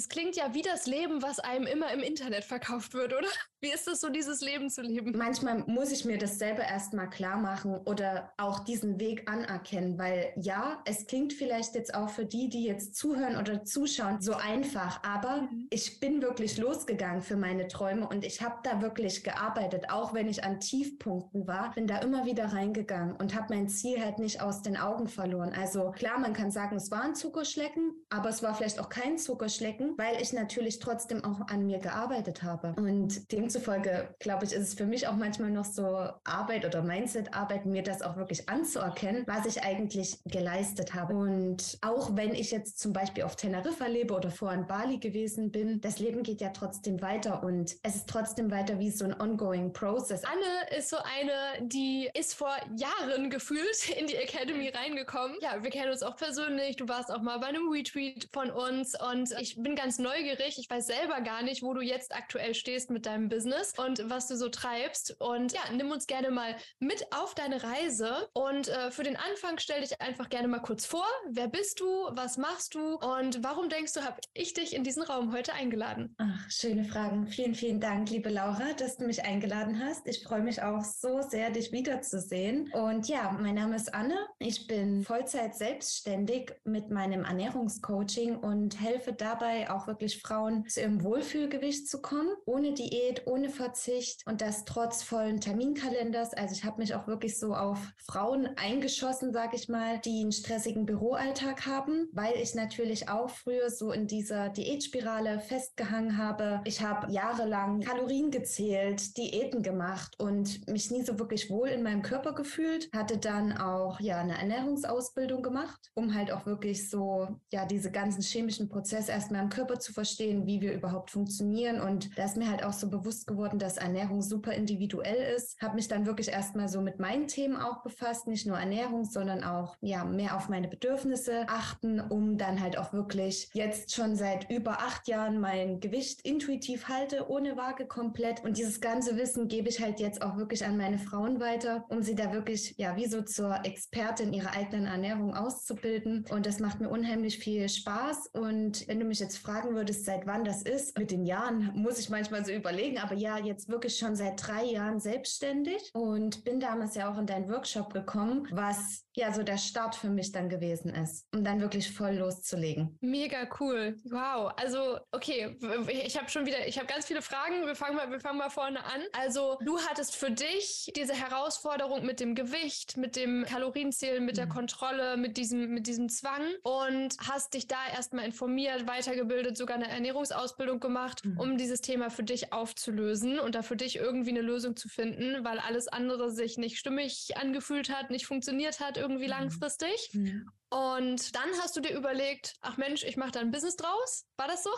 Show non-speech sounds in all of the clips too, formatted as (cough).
das klingt ja wie das Leben, was einem immer im Internet verkauft wird, oder? Wie ist es so, dieses Leben zu leben? Manchmal muss ich mir das selber erstmal klar machen oder auch diesen Weg anerkennen, weil ja, es klingt vielleicht jetzt auch für die, die jetzt zuhören oder zuschauen, so einfach, aber mhm. ich bin wirklich losgegangen für meine Träume und ich habe da wirklich gearbeitet, auch wenn ich an Tiefpunkten war, bin da immer wieder reingegangen und habe mein Ziel halt nicht aus den Augen verloren. Also klar, man kann sagen, es war ein Zuckerschlecken, aber es war vielleicht auch kein Zuckerschlecken, weil ich natürlich trotzdem auch an mir gearbeitet habe. Und dem demzufolge, glaube ich, ist es für mich auch manchmal noch so Arbeit oder Mindset-Arbeit, mir das auch wirklich anzuerkennen, was ich eigentlich geleistet habe. Und auch wenn ich jetzt zum Beispiel auf Teneriffa lebe oder vor in Bali gewesen bin, das Leben geht ja trotzdem weiter und es ist trotzdem weiter wie so ein ongoing process. Anne ist so eine, die ist vor Jahren gefühlt (laughs) in die Academy reingekommen. Ja, wir kennen uns auch persönlich. Du warst auch mal bei einem Retweet von uns und ich bin ganz neugierig. Ich weiß selber gar nicht, wo du jetzt aktuell stehst mit deinem Business. Und was du so treibst. Und ja, nimm uns gerne mal mit auf deine Reise. Und äh, für den Anfang stell dich einfach gerne mal kurz vor. Wer bist du? Was machst du? Und warum denkst du, habe ich dich in diesen Raum heute eingeladen? Ach, schöne Fragen. Vielen, vielen Dank, liebe Laura, dass du mich eingeladen hast. Ich freue mich auch so sehr, dich wiederzusehen. Und ja, mein Name ist Anne. Ich bin Vollzeit selbstständig mit meinem Ernährungscoaching und helfe dabei auch wirklich Frauen zu ihrem Wohlfühlgewicht zu kommen, ohne Diät, ohne Verzicht und das trotz vollen Terminkalenders. Also ich habe mich auch wirklich so auf Frauen eingeschossen, sage ich mal, die einen stressigen Büroalltag haben, weil ich natürlich auch früher so in dieser Diätspirale festgehangen habe. Ich habe jahrelang Kalorien gezählt, Diäten gemacht und mich nie so wirklich wohl in meinem Körper gefühlt. Hatte dann auch ja eine Ernährungsausbildung gemacht, um halt auch wirklich so ja diese ganzen chemischen Prozesse erstmal im Körper zu verstehen, wie wir überhaupt funktionieren und da ist mir halt auch so bewusst geworden, dass Ernährung super individuell ist. Habe mich dann wirklich erstmal so mit meinen Themen auch befasst, nicht nur Ernährung, sondern auch ja mehr auf meine Bedürfnisse achten, um dann halt auch wirklich jetzt schon seit über acht Jahren mein Gewicht intuitiv halte, ohne Waage komplett. Und dieses ganze Wissen gebe ich halt jetzt auch wirklich an meine Frauen weiter, um sie da wirklich ja wie so zur Expertin ihrer eigenen Ernährung auszubilden. Und das macht mir unheimlich viel Spaß. Und wenn du mich jetzt fragen würdest, seit wann das ist, mit den Jahren muss ich manchmal so überlegen, aber ja jetzt wirklich schon seit drei Jahren selbstständig und bin damals ja auch in deinen Workshop gekommen, was ja so der Start für mich dann gewesen ist, um dann wirklich voll loszulegen. Mega cool. Wow. Also, okay, ich habe schon wieder, ich habe ganz viele Fragen. Wir fangen mal, wir fangen mal vorne an. Also, du hattest für dich diese Herausforderung mit dem Gewicht, mit dem Kalorienzählen, mit mhm. der Kontrolle, mit diesem, mit diesem Zwang und hast dich da erstmal informiert, weitergebildet, sogar eine Ernährungsausbildung gemacht, mhm. um dieses Thema für dich aufzulösen und da für dich irgendwie eine Lösung zu finden, weil alles andere sich nicht stimmig angefühlt hat, nicht funktioniert hat irgendwie mhm. langfristig. Mhm. Und dann hast du dir überlegt, ach Mensch, ich mache da ein Business draus. War das so?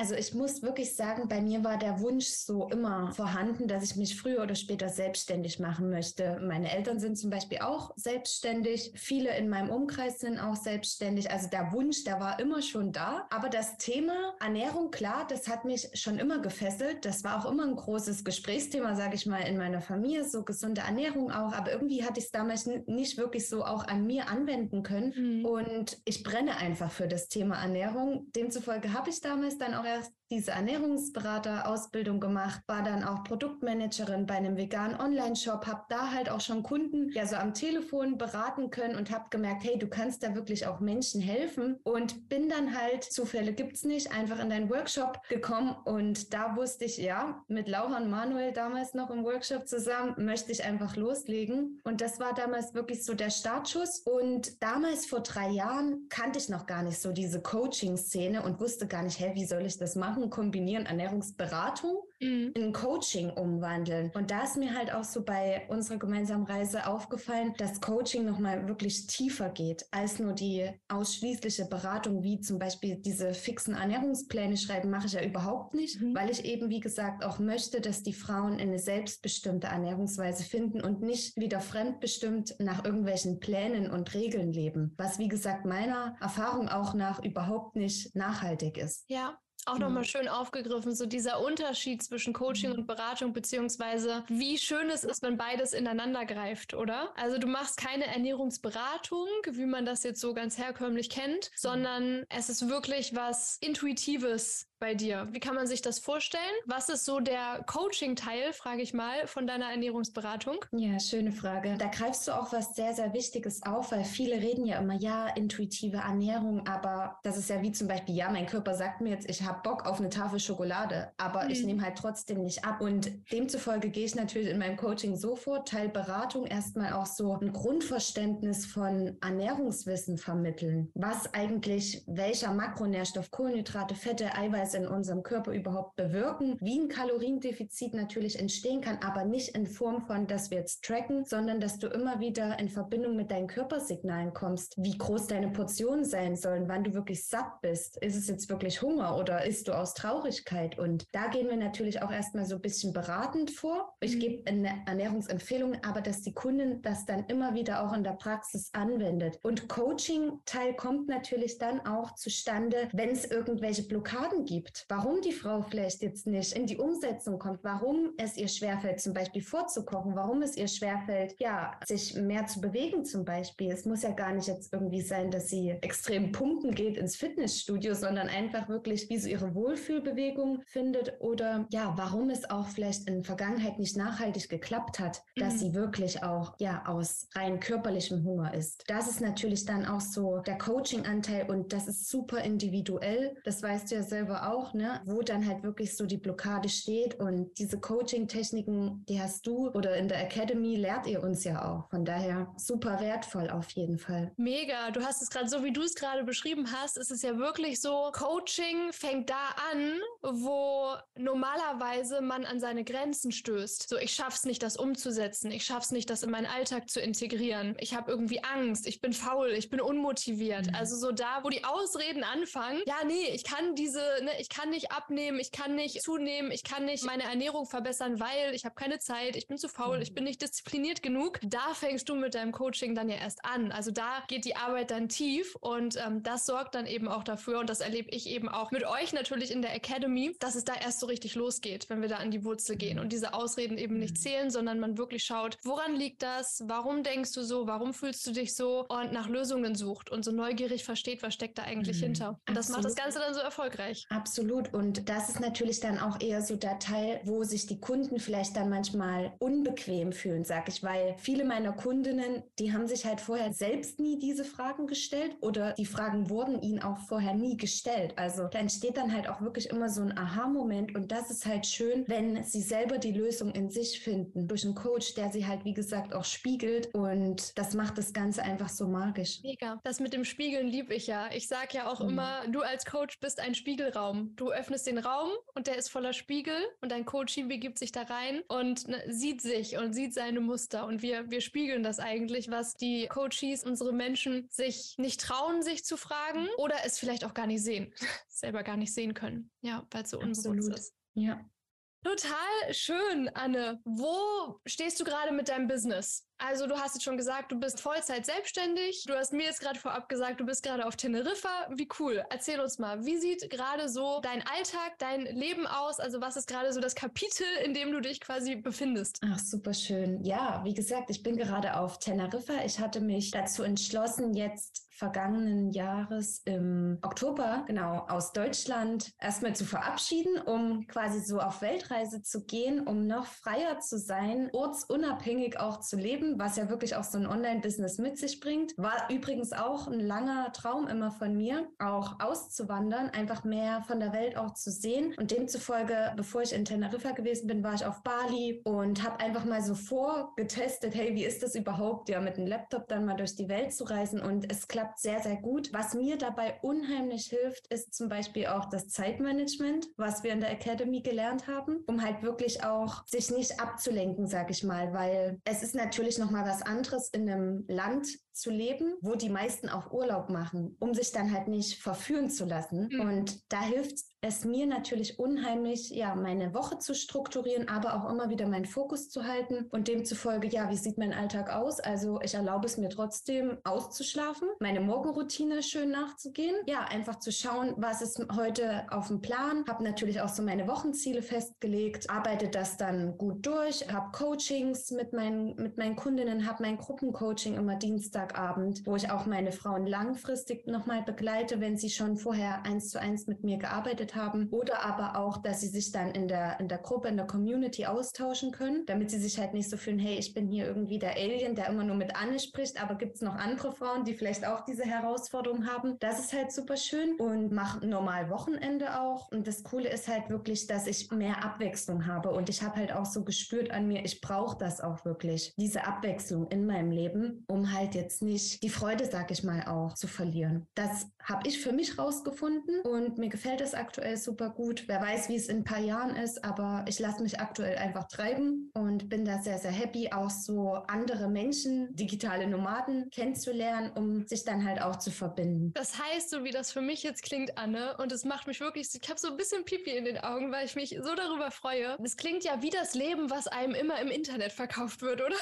Also ich muss wirklich sagen, bei mir war der Wunsch so immer vorhanden, dass ich mich früher oder später selbstständig machen möchte. Meine Eltern sind zum Beispiel auch selbstständig. Viele in meinem Umkreis sind auch selbstständig. Also der Wunsch, der war immer schon da. Aber das Thema Ernährung, klar, das hat mich schon immer gefesselt. Das war auch immer ein großes Gesprächsthema, sage ich mal, in meiner Familie, so gesunde Ernährung auch. Aber irgendwie hatte ich es damals nicht wirklich so auch an mir anwenden können. Mhm. Und ich brenne einfach für das Thema Ernährung. Demzufolge habe ich damals dann auch erst diese Ernährungsberater-Ausbildung gemacht, war dann auch Produktmanagerin bei einem veganen Online-Shop, habe da halt auch schon Kunden ja so am Telefon beraten können und habe gemerkt, hey, du kannst da wirklich auch Menschen helfen und bin dann halt, Zufälle gibt's nicht, einfach in deinen Workshop gekommen und da wusste ich, ja, mit Laura und Manuel damals noch im Workshop zusammen, möchte ich einfach loslegen und das war damals wirklich so der Startschuss und damals vor drei Jahren kannte ich noch gar nicht so diese Coaching-Szene und wusste gar nicht, hey, wie soll ich das machen? kombinieren, Ernährungsberatung mhm. in Coaching umwandeln. Und da ist mir halt auch so bei unserer gemeinsamen Reise aufgefallen, dass Coaching nochmal wirklich tiefer geht als nur die ausschließliche Beratung, wie zum Beispiel diese fixen Ernährungspläne schreiben, mache ich ja überhaupt nicht, mhm. weil ich eben, wie gesagt, auch möchte, dass die Frauen eine selbstbestimmte Ernährungsweise finden und nicht wieder fremdbestimmt nach irgendwelchen Plänen und Regeln leben, was, wie gesagt, meiner Erfahrung auch nach überhaupt nicht nachhaltig ist. Ja, auch mhm. nochmal schön aufgegriffen, so dieser Unterschied zwischen Coaching mhm. und Beratung, beziehungsweise wie schön es ist, wenn beides ineinander greift, oder? Also du machst keine Ernährungsberatung, wie man das jetzt so ganz herkömmlich kennt, mhm. sondern es ist wirklich was Intuitives, bei dir? Wie kann man sich das vorstellen? Was ist so der Coaching-Teil, frage ich mal, von deiner Ernährungsberatung? Ja, schöne Frage. Da greifst du auch was sehr, sehr Wichtiges auf, weil viele reden ja immer, ja, intuitive Ernährung, aber das ist ja wie zum Beispiel, ja, mein Körper sagt mir jetzt, ich habe Bock auf eine Tafel Schokolade, aber mhm. ich nehme halt trotzdem nicht ab. Und demzufolge gehe ich natürlich in meinem Coaching so vor, Teil Beratung erstmal auch so ein Grundverständnis von Ernährungswissen vermitteln. Was eigentlich welcher Makronährstoff, Kohlenhydrate, Fette, Eiweiß in unserem Körper überhaupt bewirken, wie ein Kaloriendefizit natürlich entstehen kann, aber nicht in Form von, dass wir jetzt tracken, sondern dass du immer wieder in Verbindung mit deinen Körpersignalen kommst, wie groß deine Portionen sein sollen, wann du wirklich satt bist. Ist es jetzt wirklich Hunger oder isst du aus Traurigkeit? Und da gehen wir natürlich auch erstmal so ein bisschen beratend vor. Ich mhm. gebe eine Ernährungsempfehlung, aber dass die Kundin das dann immer wieder auch in der Praxis anwendet. Und Coaching-Teil kommt natürlich dann auch zustande, wenn es irgendwelche Blockaden gibt. Warum die Frau vielleicht jetzt nicht in die Umsetzung kommt, warum es ihr schwerfällt, zum Beispiel vorzukochen, warum es ihr schwerfällt, ja, sich mehr zu bewegen zum Beispiel. Es muss ja gar nicht jetzt irgendwie sein, dass sie extrem pumpen geht ins Fitnessstudio, sondern einfach wirklich, wie sie ihre Wohlfühlbewegung findet oder ja, warum es auch vielleicht in der Vergangenheit nicht nachhaltig geklappt hat, dass mhm. sie wirklich auch ja aus rein körperlichem Hunger ist. Das ist natürlich dann auch so der Coaching-Anteil und das ist super individuell. Das weißt du ja selber auch, ne? Wo dann halt wirklich so die Blockade steht und diese Coaching-Techniken, die hast du oder in der Academy lehrt ihr uns ja auch. Von daher super wertvoll auf jeden Fall. Mega. Du hast es gerade so, wie du es gerade beschrieben hast, ist es ja wirklich so, Coaching fängt da an, wo normalerweise man an seine Grenzen stößt. So, ich schaff's nicht, das umzusetzen. Ich schaff's nicht, das in meinen Alltag zu integrieren. Ich habe irgendwie Angst. Ich bin faul. Ich bin unmotiviert. Mhm. Also so da, wo die Ausreden anfangen. Ja, nee, ich kann diese, ne, ich kann nicht abnehmen. Ich kann nicht zunehmen. Ich kann nicht meine Ernährung verbessern, weil ich habe keine Zeit. Ich bin zu faul. Mhm. Ich bin nicht diszipliniert genug. Da fängst du mit deinem Coaching dann ja erst an. Also da geht die Arbeit dann tief und ähm, das sorgt dann eben auch dafür und das erlebe ich eben auch mit euch natürlich in der Academy, dass es da erst so richtig losgeht, wenn wir da an die Wurzel gehen und diese Ausreden eben nicht mhm. zählen, sondern man wirklich schaut, woran liegt das? Warum denkst du so? Warum fühlst du dich so? Und nach Lösungen sucht und so neugierig versteht, was steckt da eigentlich mhm. hinter. Und das macht das Ganze dann so erfolgreich. Absolut. Und das ist natürlich dann auch eher so der Teil, wo sich die Kunden vielleicht dann manchmal unbequem fühlen, sag ich, weil viele meiner Kundinnen, die haben sich halt vorher selbst nie diese Fragen gestellt oder die Fragen wurden ihnen auch vorher nie gestellt. Also da entsteht dann halt auch wirklich immer so ein Aha-Moment und das ist halt schön, wenn sie selber die Lösung in sich finden durch einen Coach, der sie halt wie gesagt auch spiegelt und das macht das Ganze einfach so magisch. Mega. Das mit dem Spiegeln liebe ich ja. Ich sage ja auch mhm. immer, du als Coach bist ein Spiegelraum. Du öffnest den Raum und der ist voller Spiegel und dein Coaching begibt sich da rein und ne, sieht sich und sieht seine Muster und wir, wir spiegeln das eigentlich, was die Coaches, unsere Menschen sich nicht trauen, sich zu fragen oder es vielleicht auch gar nicht sehen, (laughs) selber gar nicht sehen können. Ja, weil es so unbewusst ist. Ja. Total schön, Anne. Wo stehst du gerade mit deinem Business? Also du hast jetzt schon gesagt, du bist Vollzeit selbstständig. Du hast mir jetzt gerade vorab gesagt, du bist gerade auf Teneriffa. Wie cool. Erzähl uns mal, wie sieht gerade so dein Alltag, dein Leben aus? Also was ist gerade so das Kapitel, in dem du dich quasi befindest? Ach, super schön. Ja, wie gesagt, ich bin gerade auf Teneriffa. Ich hatte mich dazu entschlossen, jetzt vergangenen Jahres im Oktober, genau, aus Deutschland erstmal zu verabschieden, um quasi so auf Weltreise zu gehen, um noch freier zu sein, ortsunabhängig auch zu leben, was ja wirklich auch so ein Online-Business mit sich bringt. War übrigens auch ein langer Traum immer von mir, auch auszuwandern, einfach mehr von der Welt auch zu sehen. Und demzufolge, bevor ich in Teneriffa gewesen bin, war ich auf Bali und habe einfach mal so vorgetestet, hey, wie ist das überhaupt, ja, mit einem Laptop dann mal durch die Welt zu reisen und es klappt klappt sehr, sehr gut. Was mir dabei unheimlich hilft, ist zum Beispiel auch das Zeitmanagement, was wir in der Academy gelernt haben, um halt wirklich auch sich nicht abzulenken, sag ich mal, weil es ist natürlich noch mal was anderes in einem Land zu leben, wo die meisten auch Urlaub machen, um sich dann halt nicht verführen zu lassen. Mhm. Und da hilft es mir natürlich unheimlich, ja, meine Woche zu strukturieren, aber auch immer wieder meinen Fokus zu halten und demzufolge, ja, wie sieht mein Alltag aus? Also ich erlaube es mir trotzdem auszuschlafen, meine Morgenroutine schön nachzugehen, ja, einfach zu schauen, was ist heute auf dem Plan, habe natürlich auch so meine Wochenziele festgelegt, arbeite das dann gut durch, habe Coachings mit meinen, mit meinen Kundinnen, habe mein Gruppencoaching immer Dienstag Samstagabend, wo ich auch meine Frauen langfristig nochmal begleite, wenn sie schon vorher eins zu eins mit mir gearbeitet haben. Oder aber auch, dass sie sich dann in der, in der Gruppe, in der Community austauschen können, damit sie sich halt nicht so fühlen, hey, ich bin hier irgendwie der Alien, der immer nur mit Anne spricht, aber gibt es noch andere Frauen, die vielleicht auch diese Herausforderung haben. Das ist halt super schön und mache normal Wochenende auch. Und das Coole ist halt wirklich, dass ich mehr Abwechslung habe. Und ich habe halt auch so gespürt an mir, ich brauche das auch wirklich, diese Abwechslung in meinem Leben, um halt jetzt nicht die Freude, sag ich mal, auch zu verlieren. Das habe ich für mich rausgefunden und mir gefällt es aktuell super gut. Wer weiß, wie es in ein paar Jahren ist, aber ich lasse mich aktuell einfach treiben und bin da sehr, sehr happy, auch so andere Menschen, digitale Nomaden kennenzulernen, um sich dann halt auch zu verbinden. Das heißt, so wie das für mich jetzt klingt, Anne, und es macht mich wirklich, ich habe so ein bisschen Pipi in den Augen, weil ich mich so darüber freue. Es klingt ja wie das Leben, was einem immer im Internet verkauft wird, oder?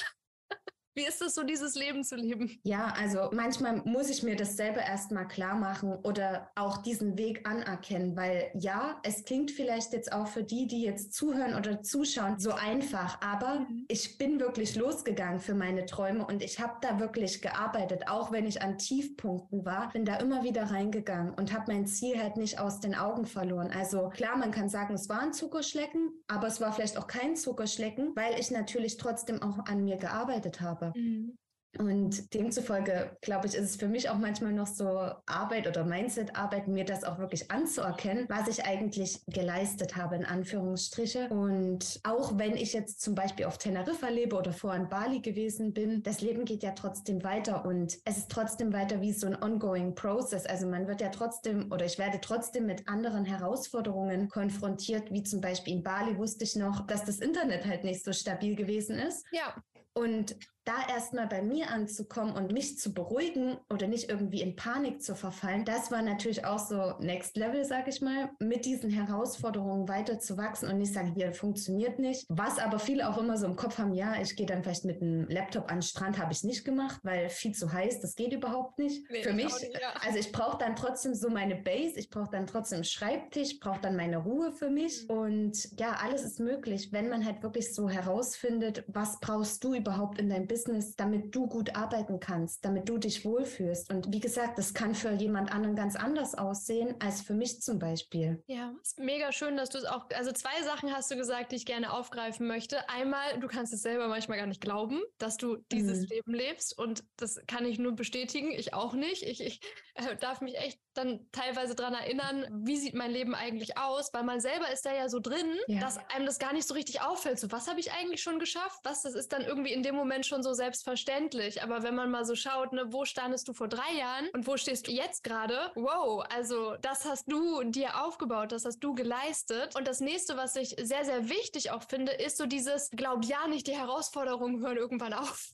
Wie ist es so, dieses Leben zu leben? Ja, also manchmal muss ich mir das selber erstmal klar machen oder auch diesen Weg anerkennen, weil ja, es klingt vielleicht jetzt auch für die, die jetzt zuhören oder zuschauen, so einfach, aber mhm. ich bin wirklich losgegangen für meine Träume und ich habe da wirklich gearbeitet, auch wenn ich an Tiefpunkten war, bin da immer wieder reingegangen und habe mein Ziel halt nicht aus den Augen verloren. Also klar, man kann sagen, es war ein Zuckerschlecken, aber es war vielleicht auch kein Zuckerschlecken, weil ich natürlich trotzdem auch an mir gearbeitet habe. Mhm. Und demzufolge, glaube ich, ist es für mich auch manchmal noch so Arbeit oder Mindset-Arbeit, mir das auch wirklich anzuerkennen, was ich eigentlich geleistet habe, in Anführungsstriche. Und auch wenn ich jetzt zum Beispiel auf Teneriffa lebe oder vorher in Bali gewesen bin, das Leben geht ja trotzdem weiter und es ist trotzdem weiter wie so ein ongoing process. Also man wird ja trotzdem oder ich werde trotzdem mit anderen Herausforderungen konfrontiert, wie zum Beispiel in Bali wusste ich noch, dass das Internet halt nicht so stabil gewesen ist. Ja. Und da erstmal bei mir anzukommen und mich zu beruhigen oder nicht irgendwie in Panik zu verfallen, das war natürlich auch so Next Level, sag ich mal, mit diesen Herausforderungen weiter zu wachsen und nicht sagen, hier funktioniert nicht. Was aber viele auch immer so im Kopf haben, ja, ich gehe dann vielleicht mit einem Laptop an den Strand, habe ich nicht gemacht, weil viel zu heiß, das geht überhaupt nicht. Nee, Für mich, nicht, ja. also ich brauche dann trotzdem so meine Base, ich brauche dann trotzdem einen Schreibtisch, brauche dann meine Ruhe für mich mhm. und ja, alles ist möglich, wenn man halt wirklich so herausfindet, was brauchst du überhaupt in deinem Business Business, damit du gut arbeiten kannst, damit du dich wohlfühlst. Und wie gesagt, das kann für jemand anderen ganz anders aussehen als für mich zum Beispiel. Ja, ist mega schön, dass du es auch, also zwei Sachen hast du gesagt, die ich gerne aufgreifen möchte. Einmal, du kannst es selber manchmal gar nicht glauben, dass du dieses mhm. Leben lebst. Und das kann ich nur bestätigen, ich auch nicht. Ich, ich äh, darf mich echt dann teilweise daran erinnern, wie sieht mein Leben eigentlich aus, weil man selber ist da ja so drin, ja. dass einem das gar nicht so richtig auffällt. So, was habe ich eigentlich schon geschafft? Was, das ist dann irgendwie in dem Moment schon so selbstverständlich. Aber wenn man mal so schaut, ne, wo standest du vor drei Jahren und wo stehst du jetzt gerade? Wow, also das hast du dir aufgebaut, das hast du geleistet. Und das nächste, was ich sehr, sehr wichtig auch finde, ist so dieses, glaub ja nicht, die Herausforderungen hören irgendwann auf.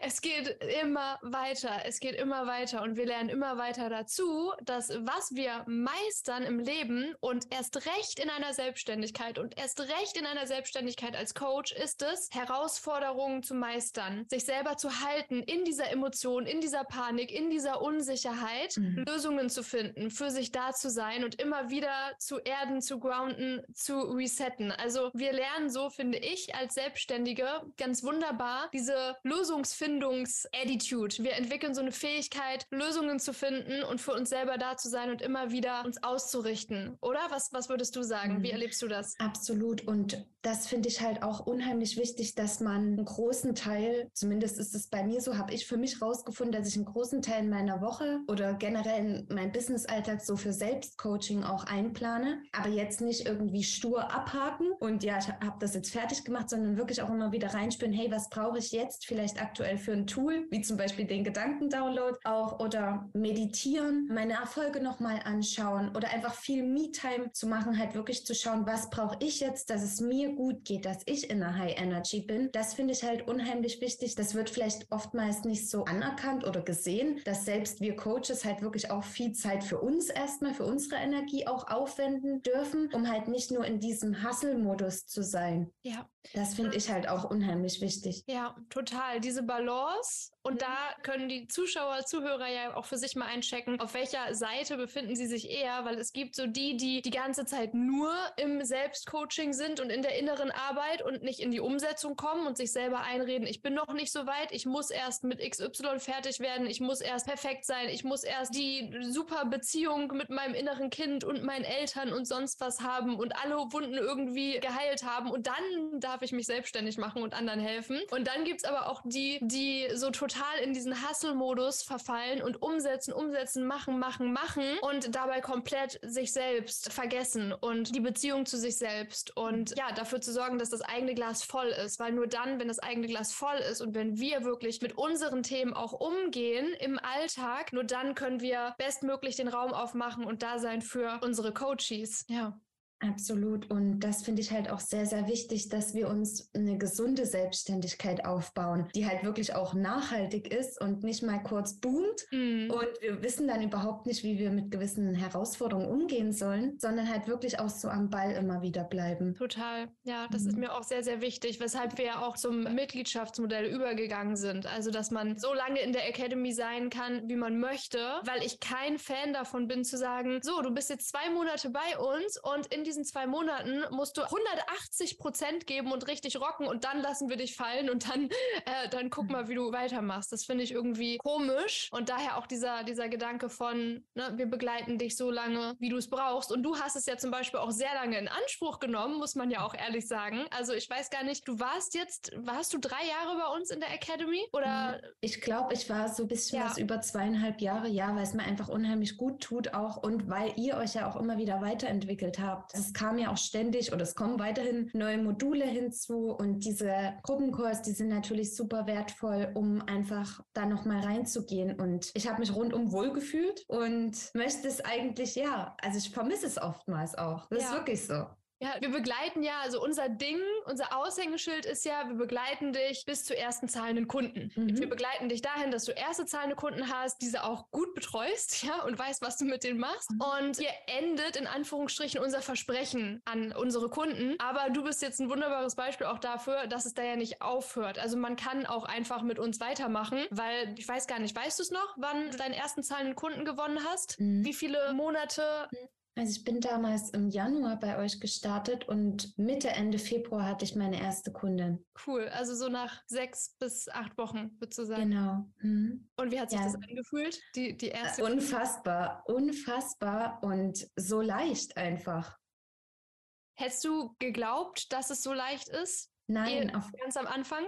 Es geht immer weiter, es geht immer weiter und wir lernen immer weiter dazu, dass was wir meistern im Leben und erst recht in einer Selbstständigkeit und erst recht in einer Selbstständigkeit als Coach ist es, Herausforderungen zu meistern, sich selber zu halten in dieser Emotion, in dieser Panik, in dieser Unsicherheit, mhm. Lösungen zu finden, für sich da zu sein und immer wieder zu erden, zu grounden, zu resetten. Also wir lernen so, finde ich, als Selbstständige ganz wunderbar diese Lösungsfindungs-Attitude. Wir entwickeln so eine Fähigkeit, Lösungen zu finden und für uns selber da zu sein und immer wieder uns auszurichten. Oder? Was, was würdest du sagen? Wie mhm. erlebst du das? Absolut. Und das finde ich halt auch unheimlich wichtig, dass man einen großen Teil, zumindest ist es bei mir so, habe ich für mich rausgefunden, dass ich einen großen Teil meiner Woche oder generell in meinem Business-Alltag so für Selbstcoaching auch einplane, aber jetzt nicht irgendwie stur abhaken und ja, ich habe das jetzt fertig gemacht, sondern wirklich auch immer wieder reinspüren, hey, was brauche ich jetzt vielleicht aktuell für ein Tool, wie zum Beispiel den Gedankendownload auch oder meditieren, meine Erfolge nochmal anschauen oder einfach viel Me-Time zu machen, halt wirklich zu schauen, was brauche ich jetzt, dass es mir gut geht, dass ich in einer High Energy bin. Das finde ich halt unheimlich wichtig. Das wird vielleicht oftmals nicht so anerkannt oder gesehen, dass selbst wir Coaches halt wirklich auch viel Zeit für uns erstmal, für unsere Energie auch aufwenden dürfen, um halt nicht nur in diesem Hustle-Modus zu sein. Ja. Das finde ich halt auch unheimlich wichtig. Ja, total. Diese Balance und da können die Zuschauer, Zuhörer ja auch für sich mal einchecken, auf welcher Seite befinden sie sich eher, weil es gibt so die, die die ganze Zeit nur im Selbstcoaching sind und in der inneren Arbeit und nicht in die Umsetzung kommen und sich selber einreden, ich bin noch nicht so weit, ich muss erst mit XY fertig werden, ich muss erst perfekt sein, ich muss erst die super Beziehung mit meinem inneren Kind und meinen Eltern und sonst was haben und alle Wunden irgendwie geheilt haben und dann darf ich mich selbstständig machen und anderen helfen. Und dann gibt es aber auch die, die so total total in diesen Hustle-Modus verfallen und umsetzen, umsetzen, machen, machen, machen und dabei komplett sich selbst vergessen und die Beziehung zu sich selbst und ja, dafür zu sorgen, dass das eigene Glas voll ist, weil nur dann, wenn das eigene Glas voll ist und wenn wir wirklich mit unseren Themen auch umgehen im Alltag, nur dann können wir bestmöglich den Raum aufmachen und da sein für unsere Coaches. Ja. Absolut. Und das finde ich halt auch sehr, sehr wichtig, dass wir uns eine gesunde Selbstständigkeit aufbauen, die halt wirklich auch nachhaltig ist und nicht mal kurz boomt. Mhm. Und wir wissen dann überhaupt nicht, wie wir mit gewissen Herausforderungen umgehen sollen, sondern halt wirklich auch so am Ball immer wieder bleiben. Total. Ja, das mhm. ist mir auch sehr, sehr wichtig, weshalb wir ja auch zum Mitgliedschaftsmodell übergegangen sind. Also, dass man so lange in der Academy sein kann, wie man möchte, weil ich kein Fan davon bin zu sagen, so, du bist jetzt zwei Monate bei uns und in diesen zwei Monaten musst du 180 Prozent geben und richtig rocken und dann lassen wir dich fallen und dann, äh, dann guck mal, wie du weitermachst. Das finde ich irgendwie komisch und daher auch dieser, dieser Gedanke von, ne, wir begleiten dich so lange, wie du es brauchst. Und du hast es ja zum Beispiel auch sehr lange in Anspruch genommen, muss man ja auch ehrlich sagen. Also ich weiß gar nicht, du warst jetzt, warst du drei Jahre bei uns in der Academy oder? Ich glaube, ich war so ein bisschen ja. was über zweieinhalb Jahre, ja, weil es mir einfach unheimlich gut tut auch und weil ihr euch ja auch immer wieder weiterentwickelt habt es kam ja auch ständig oder es kommen weiterhin neue Module hinzu und diese Gruppenkurs, die sind natürlich super wertvoll, um einfach da nochmal reinzugehen. Und ich habe mich rundum wohlgefühlt und möchte es eigentlich, ja, also ich vermisse es oftmals auch. Das ja. ist wirklich so. Ja, wir begleiten ja, also unser Ding, unser Aushängeschild ist ja, wir begleiten dich bis zu ersten zahlenden Kunden. Mhm. Wir begleiten dich dahin, dass du erste zahlende Kunden hast, diese auch gut betreust, (laughs) ja, und weißt, was du mit denen machst. Mhm. Und hier endet in Anführungsstrichen unser Versprechen an unsere Kunden. Aber du bist jetzt ein wunderbares Beispiel auch dafür, dass es da ja nicht aufhört. Also man kann auch einfach mit uns weitermachen, weil ich weiß gar nicht, weißt du es noch, wann du deinen ersten zahlenden Kunden gewonnen hast? Mhm. Wie viele Monate mhm. Also ich bin damals im Januar bei euch gestartet und Mitte, Ende Februar hatte ich meine erste Kundin. Cool, also so nach sechs bis acht Wochen, würdest du sagen? Genau. Mhm. Und wie hat sich ja. das angefühlt, die, die erste? Unfassbar, unfassbar und so leicht einfach. Hättest du geglaubt, dass es so leicht ist? Nein, auf, ganz am Anfang?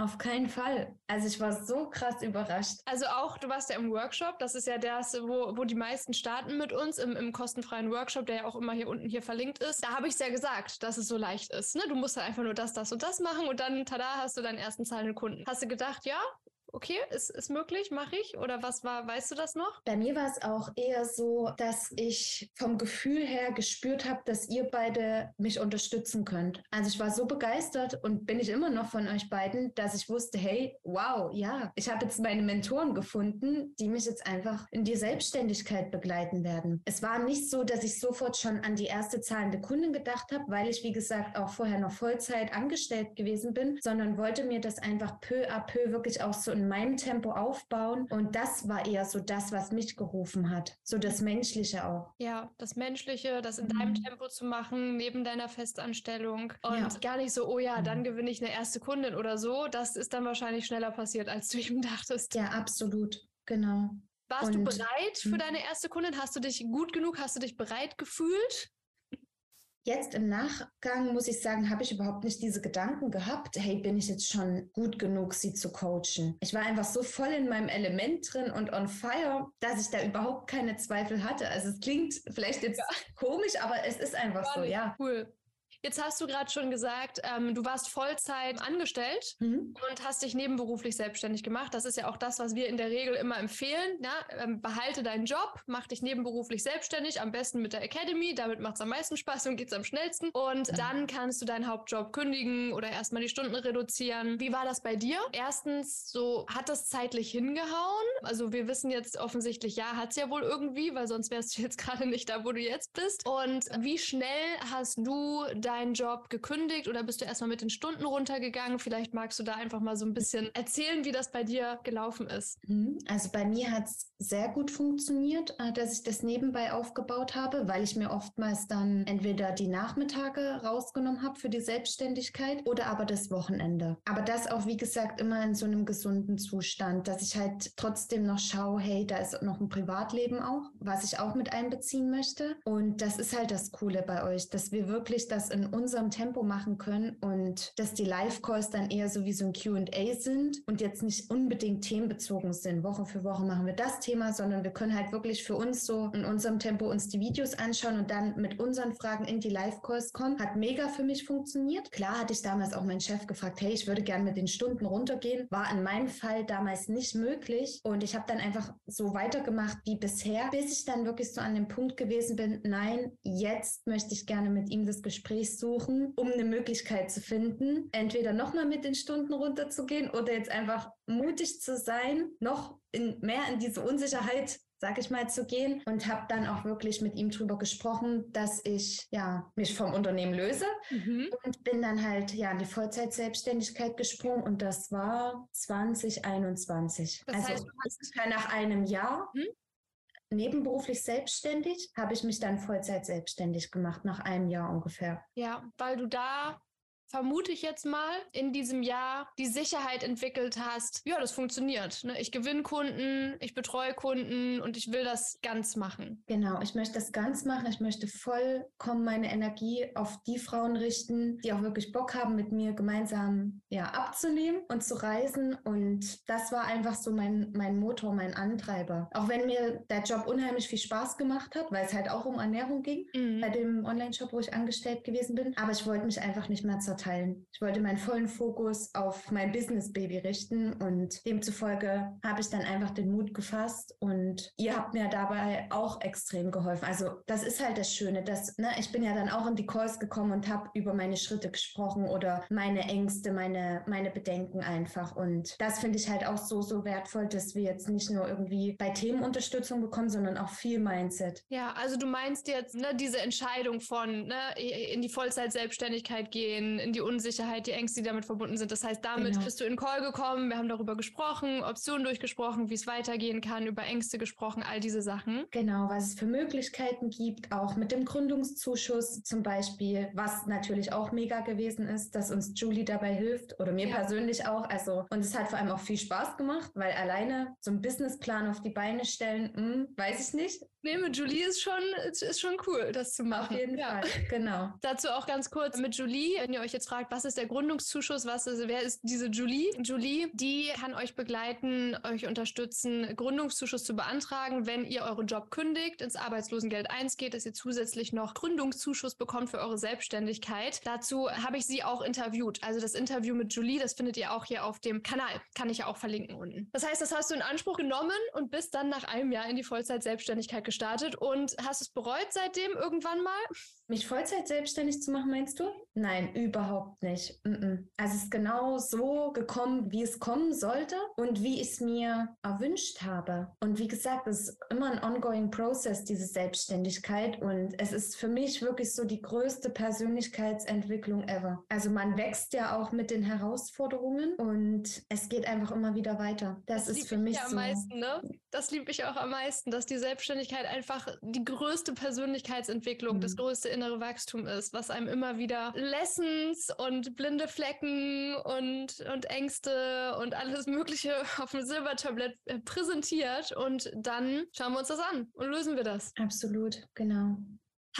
Auf keinen Fall. Also ich war so krass überrascht. Also auch, du warst ja im Workshop, das ist ja das, wo, wo die meisten starten mit uns, im, im kostenfreien Workshop, der ja auch immer hier unten hier verlinkt ist. Da habe ich es ja gesagt, dass es so leicht ist. Ne? Du musst halt einfach nur das, das und das machen und dann, tada, hast du deinen ersten zahlenden Kunden. Hast du gedacht, ja, okay, ist, ist möglich, mache ich? Oder was war, weißt du das noch? Bei mir war es auch eher so, dass ich vom Gefühl her gespürt habe, dass ihr beide mich unterstützen könnt. Also ich war so begeistert und bin ich immer noch von euch beiden, dass ich wusste, hey, wow, ja, ich habe jetzt meine Mentoren gefunden, die mich jetzt einfach in die Selbstständigkeit begleiten werden. Es war nicht so, dass ich sofort schon an die erste zahlende Kundin gedacht habe, weil ich, wie gesagt, auch vorher noch Vollzeit angestellt gewesen bin, sondern wollte mir das einfach peu à peu wirklich auch so in meinem Tempo aufbauen. Und das war eher so das, was mich gerufen hat. So das Menschliche auch. Ja, das Menschliche, das in mhm. deinem Tempo zu machen, neben deiner Festanstellung. Und ja. gar nicht so, oh ja, dann mhm. gewinne ich eine erste Kundin oder so. Das ist dann wahrscheinlich schneller passiert, als du (laughs) eben dachtest. Ja, absolut. Genau. Warst und, du bereit für mhm. deine erste Kundin? Hast du dich gut genug? Hast du dich bereit gefühlt? Jetzt im Nachgang muss ich sagen, habe ich überhaupt nicht diese Gedanken gehabt, hey, bin ich jetzt schon gut genug, sie zu coachen. Ich war einfach so voll in meinem Element drin und on fire, dass ich da überhaupt keine Zweifel hatte. Also es klingt vielleicht jetzt ja. komisch, aber es ist einfach so, ja. Cool. Jetzt hast du gerade schon gesagt, ähm, du warst Vollzeit angestellt mhm. und hast dich nebenberuflich selbstständig gemacht. Das ist ja auch das, was wir in der Regel immer empfehlen. Ja? Ähm, behalte deinen Job, mach dich nebenberuflich selbstständig, am besten mit der Academy. Damit macht es am meisten Spaß und geht es am schnellsten. Und mhm. dann kannst du deinen Hauptjob kündigen oder erstmal die Stunden reduzieren. Wie war das bei dir? Erstens, so hat das zeitlich hingehauen? Also wir wissen jetzt offensichtlich, ja, hat es ja wohl irgendwie, weil sonst wärst du jetzt (laughs) gerade nicht da, wo du jetzt bist. Und wie schnell hast du deinen Job gekündigt oder bist du erstmal mit den Stunden runtergegangen? Vielleicht magst du da einfach mal so ein bisschen erzählen, wie das bei dir gelaufen ist. Mhm. Also bei mir hat es sehr gut funktioniert, äh, dass ich das nebenbei aufgebaut habe, weil ich mir oftmals dann entweder die Nachmittage rausgenommen habe für die Selbstständigkeit oder aber das Wochenende. Aber das auch, wie gesagt, immer in so einem gesunden Zustand, dass ich halt trotzdem noch schaue, hey, da ist noch ein Privatleben auch, was ich auch mit einbeziehen möchte. Und das ist halt das Coole bei euch, dass wir wirklich das in unserem Tempo machen können und dass die Live-Calls dann eher so wie so ein QA sind und jetzt nicht unbedingt themenbezogen sind. Woche für Woche machen wir das Thema, sondern wir können halt wirklich für uns so in unserem Tempo uns die Videos anschauen und dann mit unseren Fragen in die Live-Calls kommen. Hat mega für mich funktioniert. Klar hatte ich damals auch meinen Chef gefragt, hey, ich würde gerne mit den Stunden runtergehen. War in meinem Fall damals nicht möglich und ich habe dann einfach so weitergemacht wie bisher, bis ich dann wirklich so an dem Punkt gewesen bin, nein, jetzt möchte ich gerne mit ihm das Gespräch suchen, um eine Möglichkeit zu finden, entweder nochmal mit den Stunden runterzugehen oder jetzt einfach mutig zu sein, noch in, mehr in diese Unsicherheit sag ich mal, zu gehen und habe dann auch wirklich mit ihm drüber gesprochen, dass ich ja mich vom Unternehmen löse mhm. und bin dann halt ja in die Vollzeitselbstständigkeit gesprungen und das war 2021. Das also heißt, hast nach einem Jahr mhm nebenberuflich selbstständig, habe ich mich dann Vollzeit selbstständig gemacht, nach einem Jahr ungefähr. Ja, weil du da vermute ich jetzt mal, in diesem Jahr die Sicherheit entwickelt hast, ja, das funktioniert. Ne? Ich gewinne Kunden, ich betreue Kunden und ich will das ganz machen. Genau, ich möchte das ganz machen. Ich möchte vollkommen meine Energie auf die Frauen richten, die auch wirklich Bock haben, mit mir gemeinsam ja, abzunehmen und zu reisen. Und das war einfach so mein, mein Motor, mein Antreiber. Auch wenn mir der Job unheimlich viel Spaß gemacht hat, weil es halt auch um Ernährung ging, mhm. bei dem Online-Shop, wo ich angestellt gewesen bin. Aber ich wollte mich einfach nicht mehr zur verteilen. Ich wollte meinen vollen Fokus auf mein Business-Baby richten und demzufolge habe ich dann einfach den Mut gefasst und ihr habt mir dabei auch extrem geholfen. Also das ist halt das Schöne, dass ne, ich bin ja dann auch in die Calls gekommen und habe über meine Schritte gesprochen oder meine Ängste, meine, meine Bedenken einfach. Und das finde ich halt auch so, so wertvoll, dass wir jetzt nicht nur irgendwie bei Themen Unterstützung bekommen, sondern auch viel Mindset. Ja, also du meinst jetzt ne, diese Entscheidung von ne, in die Vollzeit-Selbstständigkeit gehen, in die Unsicherheit, die Ängste, die damit verbunden sind. Das heißt, damit genau. bist du in Call gekommen, wir haben darüber gesprochen, Optionen durchgesprochen, wie es weitergehen kann, über Ängste gesprochen, all diese Sachen. Genau, was es für Möglichkeiten gibt, auch mit dem Gründungszuschuss zum Beispiel, was natürlich auch mega gewesen ist, dass uns Julie dabei hilft oder mir ja. persönlich auch. Also, und es hat vor allem auch viel Spaß gemacht, weil alleine so einen Businessplan auf die Beine stellen, hm, weiß ich nicht. Nee, mit Julie ist schon, ist schon cool, das zu machen. Auf jeden ja. Fall, genau. (laughs) Dazu auch ganz kurz mit Julie, wenn ihr euch jetzt fragt, was ist der Gründungszuschuss, was ist, wer ist diese Julie? Julie, die kann euch begleiten, euch unterstützen, Gründungszuschuss zu beantragen, wenn ihr euren Job kündigt, ins Arbeitslosengeld 1 geht, dass ihr zusätzlich noch Gründungszuschuss bekommt für eure Selbstständigkeit. Dazu habe ich sie auch interviewt. Also das Interview mit Julie, das findet ihr auch hier auf dem Kanal. Kann ich ja auch verlinken unten. Das heißt, das hast du in Anspruch genommen und bist dann nach einem Jahr in die Vollzeit-Selbstständigkeit gestartet und hast es bereut seitdem irgendwann mal? Mich Vollzeit selbstständig zu machen, meinst du? Nein, überhaupt nicht. Also es ist genau so gekommen, wie es kommen sollte und wie ich es mir erwünscht habe. Und wie gesagt, es ist immer ein ongoing process, diese Selbstständigkeit. Und es ist für mich wirklich so die größte Persönlichkeitsentwicklung ever. Also man wächst ja auch mit den Herausforderungen und es geht einfach immer wieder weiter. Das, das ist für mich ja so. Am meisten, ne? Das liebe ich auch am meisten, dass die Selbstständigkeit einfach die größte Persönlichkeitsentwicklung, mhm. das größte innere Wachstum ist, was einem immer wieder Lessons und blinde Flecken und, und Ängste und alles Mögliche (laughs) auf dem Silbertablett äh, präsentiert. Und dann schauen wir uns das an und lösen wir das. Absolut, genau.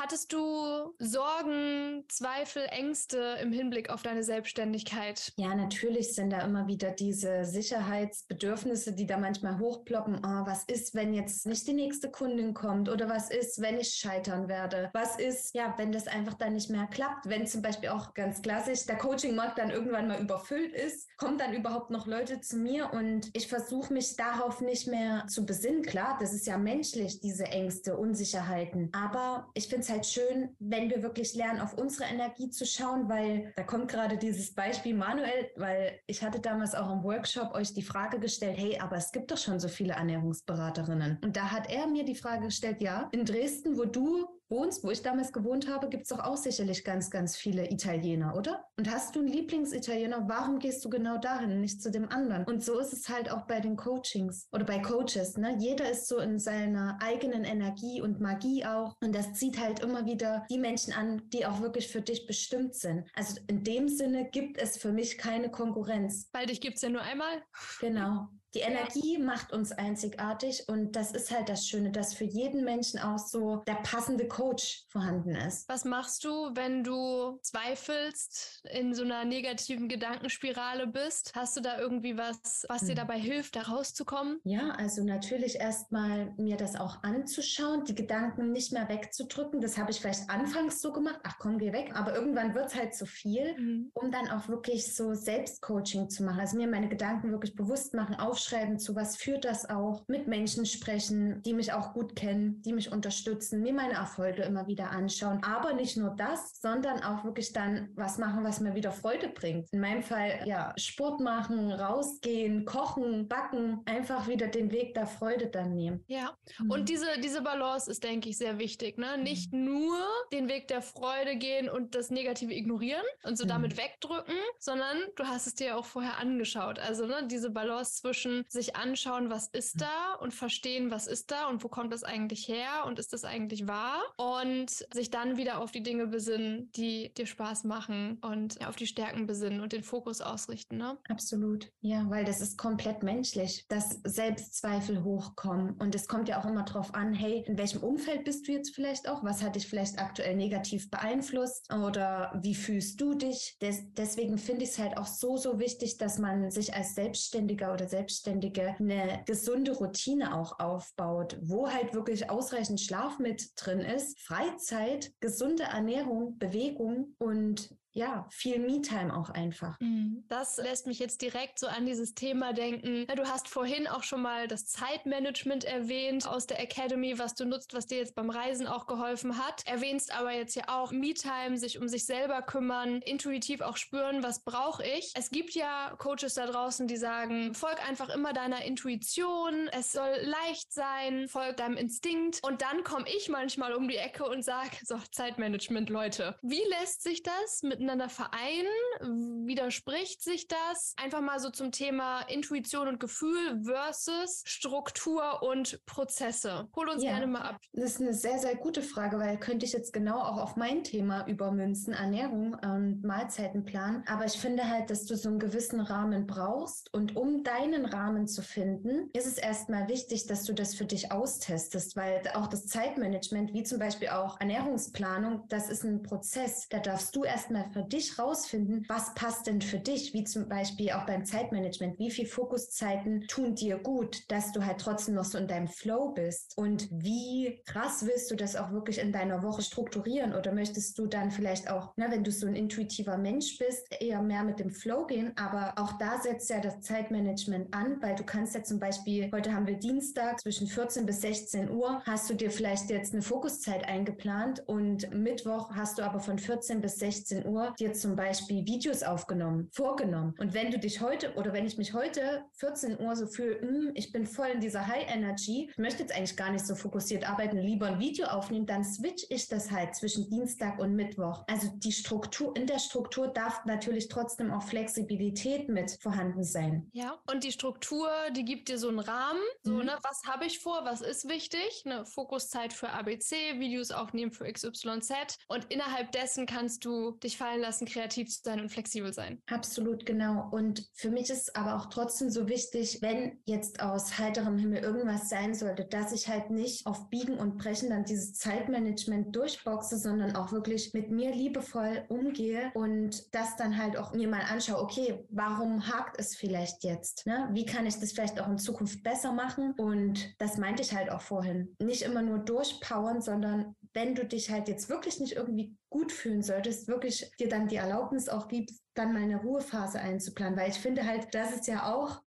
Hattest du Sorgen, Zweifel, Ängste im Hinblick auf deine Selbstständigkeit? Ja, natürlich sind da immer wieder diese Sicherheitsbedürfnisse, die da manchmal hochploppen. Oh, was ist, wenn jetzt nicht die nächste Kundin kommt? Oder was ist, wenn ich scheitern werde? Was ist, ja, wenn das einfach dann nicht mehr klappt? Wenn zum Beispiel auch ganz klassisch der Coachingmarkt dann irgendwann mal überfüllt ist, kommen dann überhaupt noch Leute zu mir und ich versuche mich darauf nicht mehr zu besinnen. Klar, das ist ja menschlich, diese Ängste, Unsicherheiten. Aber ich finde es halt schön, wenn wir wirklich lernen, auf unsere Energie zu schauen, weil da kommt gerade dieses Beispiel Manuel, weil ich hatte damals auch im Workshop euch die Frage gestellt, hey, aber es gibt doch schon so viele Ernährungsberaterinnen. Und da hat er mir die Frage gestellt, ja, in Dresden, wo du wohnst, wo ich damals gewohnt habe, gibt es doch auch sicherlich ganz, ganz viele Italiener, oder? Und hast du einen Lieblingsitaliener, warum gehst du genau dahin, nicht zu dem anderen? Und so ist es halt auch bei den Coachings oder bei Coaches. Ne? Jeder ist so in seiner eigenen Energie und Magie auch. Und das zieht halt immer wieder die Menschen an, die auch wirklich für dich bestimmt sind. Also in dem Sinne gibt es für mich keine Konkurrenz. Weil dich gibt es ja nur einmal. Genau. Die Energie macht uns einzigartig und das ist halt das Schöne, dass für jeden Menschen auch so der passende Coach vorhanden ist. Was machst du, wenn du zweifelst, in so einer negativen Gedankenspirale bist? Hast du da irgendwie was, was dir hm. dabei hilft, da rauszukommen? Ja, also natürlich erstmal mir das auch anzuschauen, die Gedanken nicht mehr wegzudrücken. Das habe ich vielleicht anfangs so gemacht, ach komm, geh weg. Aber irgendwann wird es halt zu viel, mhm. um dann auch wirklich so Selbstcoaching zu machen. Also mir meine Gedanken wirklich bewusst machen, auf aufschreiben, zu was führt das auch, mit Menschen sprechen, die mich auch gut kennen, die mich unterstützen, mir meine Erfolge immer wieder anschauen. Aber nicht nur das, sondern auch wirklich dann was machen, was mir wieder Freude bringt. In meinem Fall, ja, Sport machen, rausgehen, kochen, backen, einfach wieder den Weg der Freude dann nehmen. Ja, mhm. und diese, diese Balance ist, denke ich, sehr wichtig. Ne? Nicht mhm. nur den Weg der Freude gehen und das Negative ignorieren und so mhm. damit wegdrücken, sondern du hast es dir auch vorher angeschaut. Also ne, diese Balance zwischen Menschen sich anschauen, was ist mhm. da und verstehen, was ist da und wo kommt das eigentlich her und ist das eigentlich wahr und sich dann wieder auf die Dinge besinnen, die dir Spaß machen und auf die Stärken besinnen und den Fokus ausrichten. Ne? Absolut. Ja, weil das ist komplett menschlich, dass Selbstzweifel hochkommen und es kommt ja auch immer darauf an, hey, in welchem Umfeld bist du jetzt vielleicht auch? Was hat dich vielleicht aktuell negativ beeinflusst oder wie fühlst du dich? Des deswegen finde ich es halt auch so, so wichtig, dass man sich als Selbstständiger oder Selbstständiger Selbstständige eine gesunde Routine auch aufbaut, wo halt wirklich ausreichend Schlaf mit drin ist, Freizeit, gesunde Ernährung, Bewegung und ja, viel Me-Time auch einfach. Mhm. Das lässt mich jetzt direkt so an dieses Thema denken. Du hast vorhin auch schon mal das Zeitmanagement erwähnt aus der Academy, was du nutzt, was dir jetzt beim Reisen auch geholfen hat. Erwähnst aber jetzt ja auch Me-Time, sich um sich selber kümmern, intuitiv auch spüren, was brauche ich. Es gibt ja Coaches da draußen, die sagen, folg einfach immer deiner Intuition, es soll leicht sein, folg deinem Instinkt. Und dann komme ich manchmal um die Ecke und sage, so, Zeitmanagement, Leute. Wie lässt sich das mit miteinander vereinen? Widerspricht sich das? Einfach mal so zum Thema Intuition und Gefühl versus Struktur und Prozesse. Hol uns ja, gerne mal ab. Das ist eine sehr, sehr gute Frage, weil könnte ich jetzt genau auch auf mein Thema übermünzen, Ernährung und Mahlzeitenplan. Aber ich finde halt, dass du so einen gewissen Rahmen brauchst und um deinen Rahmen zu finden, ist es erstmal wichtig, dass du das für dich austestest, weil auch das Zeitmanagement, wie zum Beispiel auch Ernährungsplanung, das ist ein Prozess. Da darfst du erstmal für dich rausfinden, was passt denn für dich, wie zum Beispiel auch beim Zeitmanagement, wie viel Fokuszeiten tun dir gut, dass du halt trotzdem noch so in deinem Flow bist? Und wie krass willst du das auch wirklich in deiner Woche strukturieren? Oder möchtest du dann vielleicht auch, ne, wenn du so ein intuitiver Mensch bist, eher mehr mit dem Flow gehen, aber auch da setzt ja das Zeitmanagement an, weil du kannst ja zum Beispiel, heute haben wir Dienstag zwischen 14 bis 16 Uhr, hast du dir vielleicht jetzt eine Fokuszeit eingeplant und Mittwoch hast du aber von 14 bis 16 Uhr Uhr dir zum Beispiel Videos aufgenommen, vorgenommen. Und wenn du dich heute oder wenn ich mich heute 14 Uhr so fühle, hm, ich bin voll in dieser High Energy, ich möchte jetzt eigentlich gar nicht so fokussiert arbeiten, lieber ein Video aufnehmen, dann switch ich das halt zwischen Dienstag und Mittwoch. Also die Struktur, in der Struktur darf natürlich trotzdem auch Flexibilität mit vorhanden sein. Ja, und die Struktur, die gibt dir so einen Rahmen, so, mhm. ne, was habe ich vor, was ist wichtig, eine Fokuszeit für ABC, Videos aufnehmen für XYZ und innerhalb dessen kannst du dich fallen lassen, kreativ sein und flexibel sein. Absolut, genau. Und für mich ist aber auch trotzdem so wichtig, wenn jetzt aus heiterem Himmel irgendwas sein sollte, dass ich halt nicht auf Biegen und Brechen dann dieses Zeitmanagement durchboxe, sondern auch wirklich mit mir liebevoll umgehe und das dann halt auch mir mal anschaue, okay, warum hakt es vielleicht jetzt? Ne? Wie kann ich das vielleicht auch in Zukunft besser machen? Und das meinte ich halt auch vorhin. Nicht immer nur durchpowern, sondern wenn du dich halt jetzt wirklich nicht irgendwie gut fühlen solltest, wirklich dir dann die Erlaubnis auch gibst, dann mal eine Ruhephase einzuplanen. Weil ich finde halt, das ist ja auch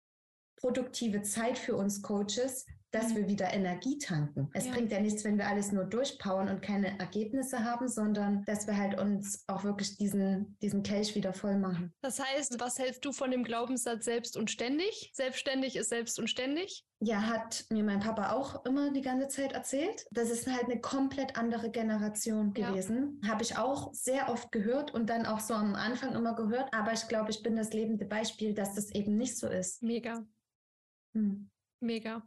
produktive Zeit für uns Coaches, dass mhm. wir wieder Energie tanken. Es ja. bringt ja nichts, wenn wir alles nur durchpowern und keine Ergebnisse haben, sondern dass wir halt uns auch wirklich diesen, diesen Kelch wieder voll machen. Das heißt, was hältst du von dem Glaubenssatz selbst und ständig? Selbstständig ist selbst und ständig? Ja, hat mir mein Papa auch immer die ganze Zeit erzählt. Das ist halt eine komplett andere Generation gewesen. Ja. Habe ich auch sehr oft gehört und dann auch so am Anfang immer gehört. Aber ich glaube, ich bin das lebende Beispiel, dass das eben nicht so ist. Mega. Hm. Mega.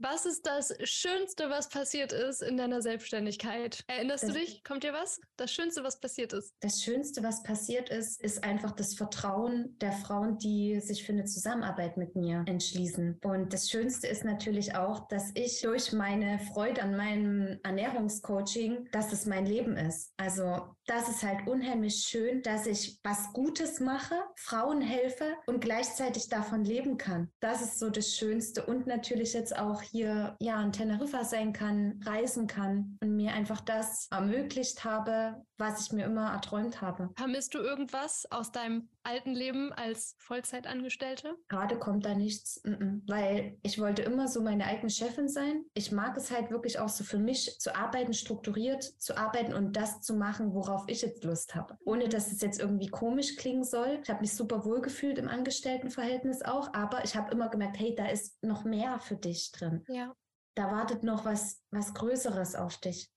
Was ist das Schönste, was passiert ist in deiner Selbstständigkeit? Erinnerst das, du dich? Kommt dir was? Das Schönste, was passiert ist? Das Schönste, was passiert ist, ist einfach das Vertrauen der Frauen, die sich für eine Zusammenarbeit mit mir entschließen. Und das Schönste ist natürlich auch, dass ich durch meine Freude an meinem Ernährungscoaching, dass es mein Leben ist. Also das ist halt unheimlich schön, dass ich was Gutes mache, Frauen helfe und gleichzeitig davon leben kann. Das ist so das Schönste und natürlich jetzt auch hier ja in Teneriffa sein kann, reisen kann und mir einfach das ermöglicht habe, was ich mir immer erträumt habe. Vermisst du irgendwas aus deinem alten Leben als Vollzeitangestellte? Gerade kommt da nichts, weil ich wollte immer so meine eigene Chefin sein. Ich mag es halt wirklich auch so für mich zu arbeiten, strukturiert zu arbeiten und das zu machen, worauf ich jetzt Lust habe. Ohne dass es jetzt irgendwie komisch klingen soll. Ich habe mich super wohl gefühlt im Angestelltenverhältnis auch, aber ich habe immer gemerkt, hey, da ist noch mehr für dich drin. Ja. Da wartet noch was, was Größeres auf dich.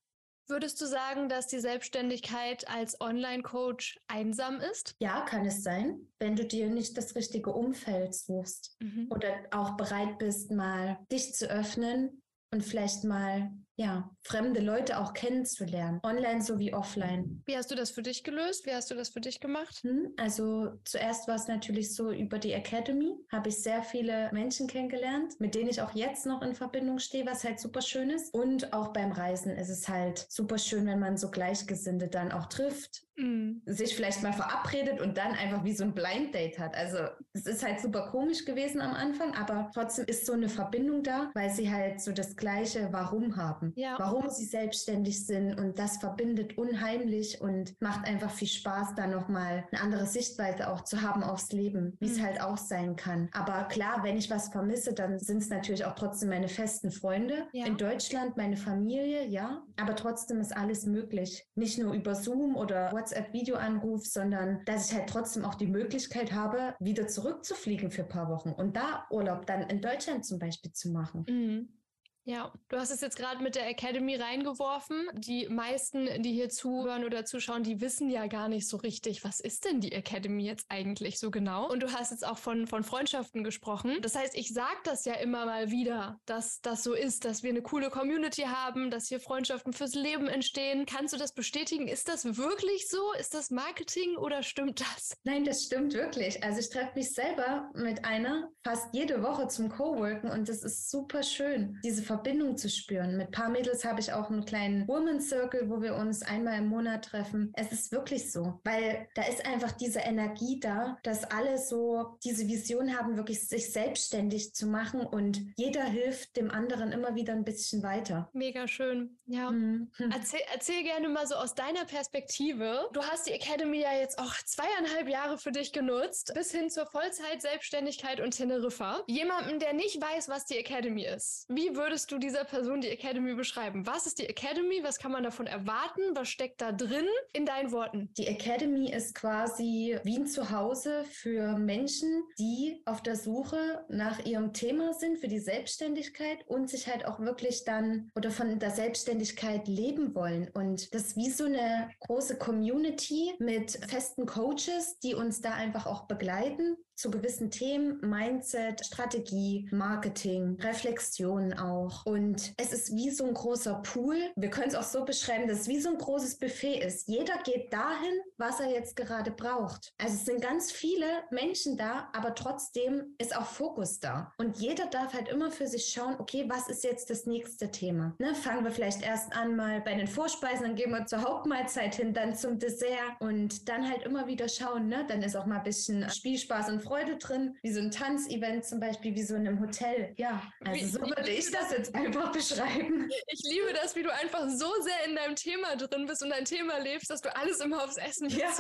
Würdest du sagen, dass die Selbstständigkeit als Online-Coach einsam ist? Ja, kann es sein, wenn du dir nicht das richtige Umfeld suchst mhm. oder auch bereit bist, mal dich zu öffnen und vielleicht mal ja, fremde Leute auch kennenzulernen, online sowie offline. Wie hast du das für dich gelöst? Wie hast du das für dich gemacht? Hm, also zuerst war es natürlich so über die Academy, habe ich sehr viele Menschen kennengelernt, mit denen ich auch jetzt noch in Verbindung stehe, was halt super schön ist. Und auch beim Reisen ist es halt super schön, wenn man so Gleichgesinnte dann auch trifft, mhm. sich vielleicht mal verabredet und dann einfach wie so ein Blind Date hat. Also es ist halt super komisch gewesen am Anfang, aber trotzdem ist so eine Verbindung da, weil sie halt so das gleiche Warum haben ja. warum sie selbstständig sind und das verbindet unheimlich und macht einfach viel Spaß, da nochmal eine andere Sichtweise auch zu haben aufs Leben, wie mhm. es halt auch sein kann. Aber klar, wenn ich was vermisse, dann sind es natürlich auch trotzdem meine festen Freunde ja. in Deutschland, meine Familie, ja, aber trotzdem ist alles möglich. Nicht nur über Zoom oder WhatsApp-Videoanruf, sondern dass ich halt trotzdem auch die Möglichkeit habe, wieder zurückzufliegen für ein paar Wochen und da Urlaub dann in Deutschland zum Beispiel zu machen. Mhm. Ja, du hast es jetzt gerade mit der Academy reingeworfen. Die meisten, die hier zuhören oder zuschauen, die wissen ja gar nicht so richtig, was ist denn die Academy jetzt eigentlich so genau? Und du hast jetzt auch von, von Freundschaften gesprochen. Das heißt, ich sage das ja immer mal wieder, dass das so ist, dass wir eine coole Community haben, dass hier Freundschaften fürs Leben entstehen. Kannst du das bestätigen? Ist das wirklich so? Ist das Marketing oder stimmt das? Nein, das stimmt wirklich. Also ich treffe mich selber mit einer fast jede Woche zum Coworken und das ist super schön. Diese Verbindung zu spüren. Mit ein paar Mädels habe ich auch einen kleinen Woman Circle, wo wir uns einmal im Monat treffen. Es ist wirklich so, weil da ist einfach diese Energie da, dass alle so diese Vision haben, wirklich sich selbstständig zu machen und jeder hilft dem anderen immer wieder ein bisschen weiter. Mega schön. Ja. Mhm. Erzähl, erzähl gerne mal so aus deiner Perspektive. Du hast die Academy ja jetzt auch zweieinhalb Jahre für dich genutzt, bis hin zur Vollzeit-Selbstständigkeit und Teneriffa. Jemandem, der nicht weiß, was die Academy ist, wie würdest würdest du dieser Person die Academy beschreiben? Was ist die Academy? Was kann man davon erwarten? Was steckt da drin in deinen Worten? Die Academy ist quasi wie ein Zuhause für Menschen, die auf der Suche nach ihrem Thema sind, für die Selbstständigkeit und sich halt auch wirklich dann oder von der Selbstständigkeit leben wollen. Und das ist wie so eine große Community mit festen Coaches, die uns da einfach auch begleiten zu gewissen Themen, Mindset, Strategie, Marketing, Reflexion auch. Und es ist wie so ein großer Pool. Wir können es auch so beschreiben, dass es wie so ein großes Buffet ist. Jeder geht dahin, was er jetzt gerade braucht. Also es sind ganz viele Menschen da, aber trotzdem ist auch Fokus da. Und jeder darf halt immer für sich schauen, okay, was ist jetzt das nächste Thema? Ne, fangen wir vielleicht erst an mal bei den Vorspeisen, dann gehen wir zur Hauptmahlzeit hin, dann zum Dessert und dann halt immer wieder schauen, ne? Dann ist auch mal ein bisschen Spielspaß und Freude drin, wie so ein Tanzevent zum Beispiel, wie so in einem Hotel. Ja, also wie, so würde ich das jetzt einfach beschreiben. Ich liebe das, wie du einfach so sehr in deinem Thema drin bist und dein Thema lebst, dass du alles immer aufs Essen ja.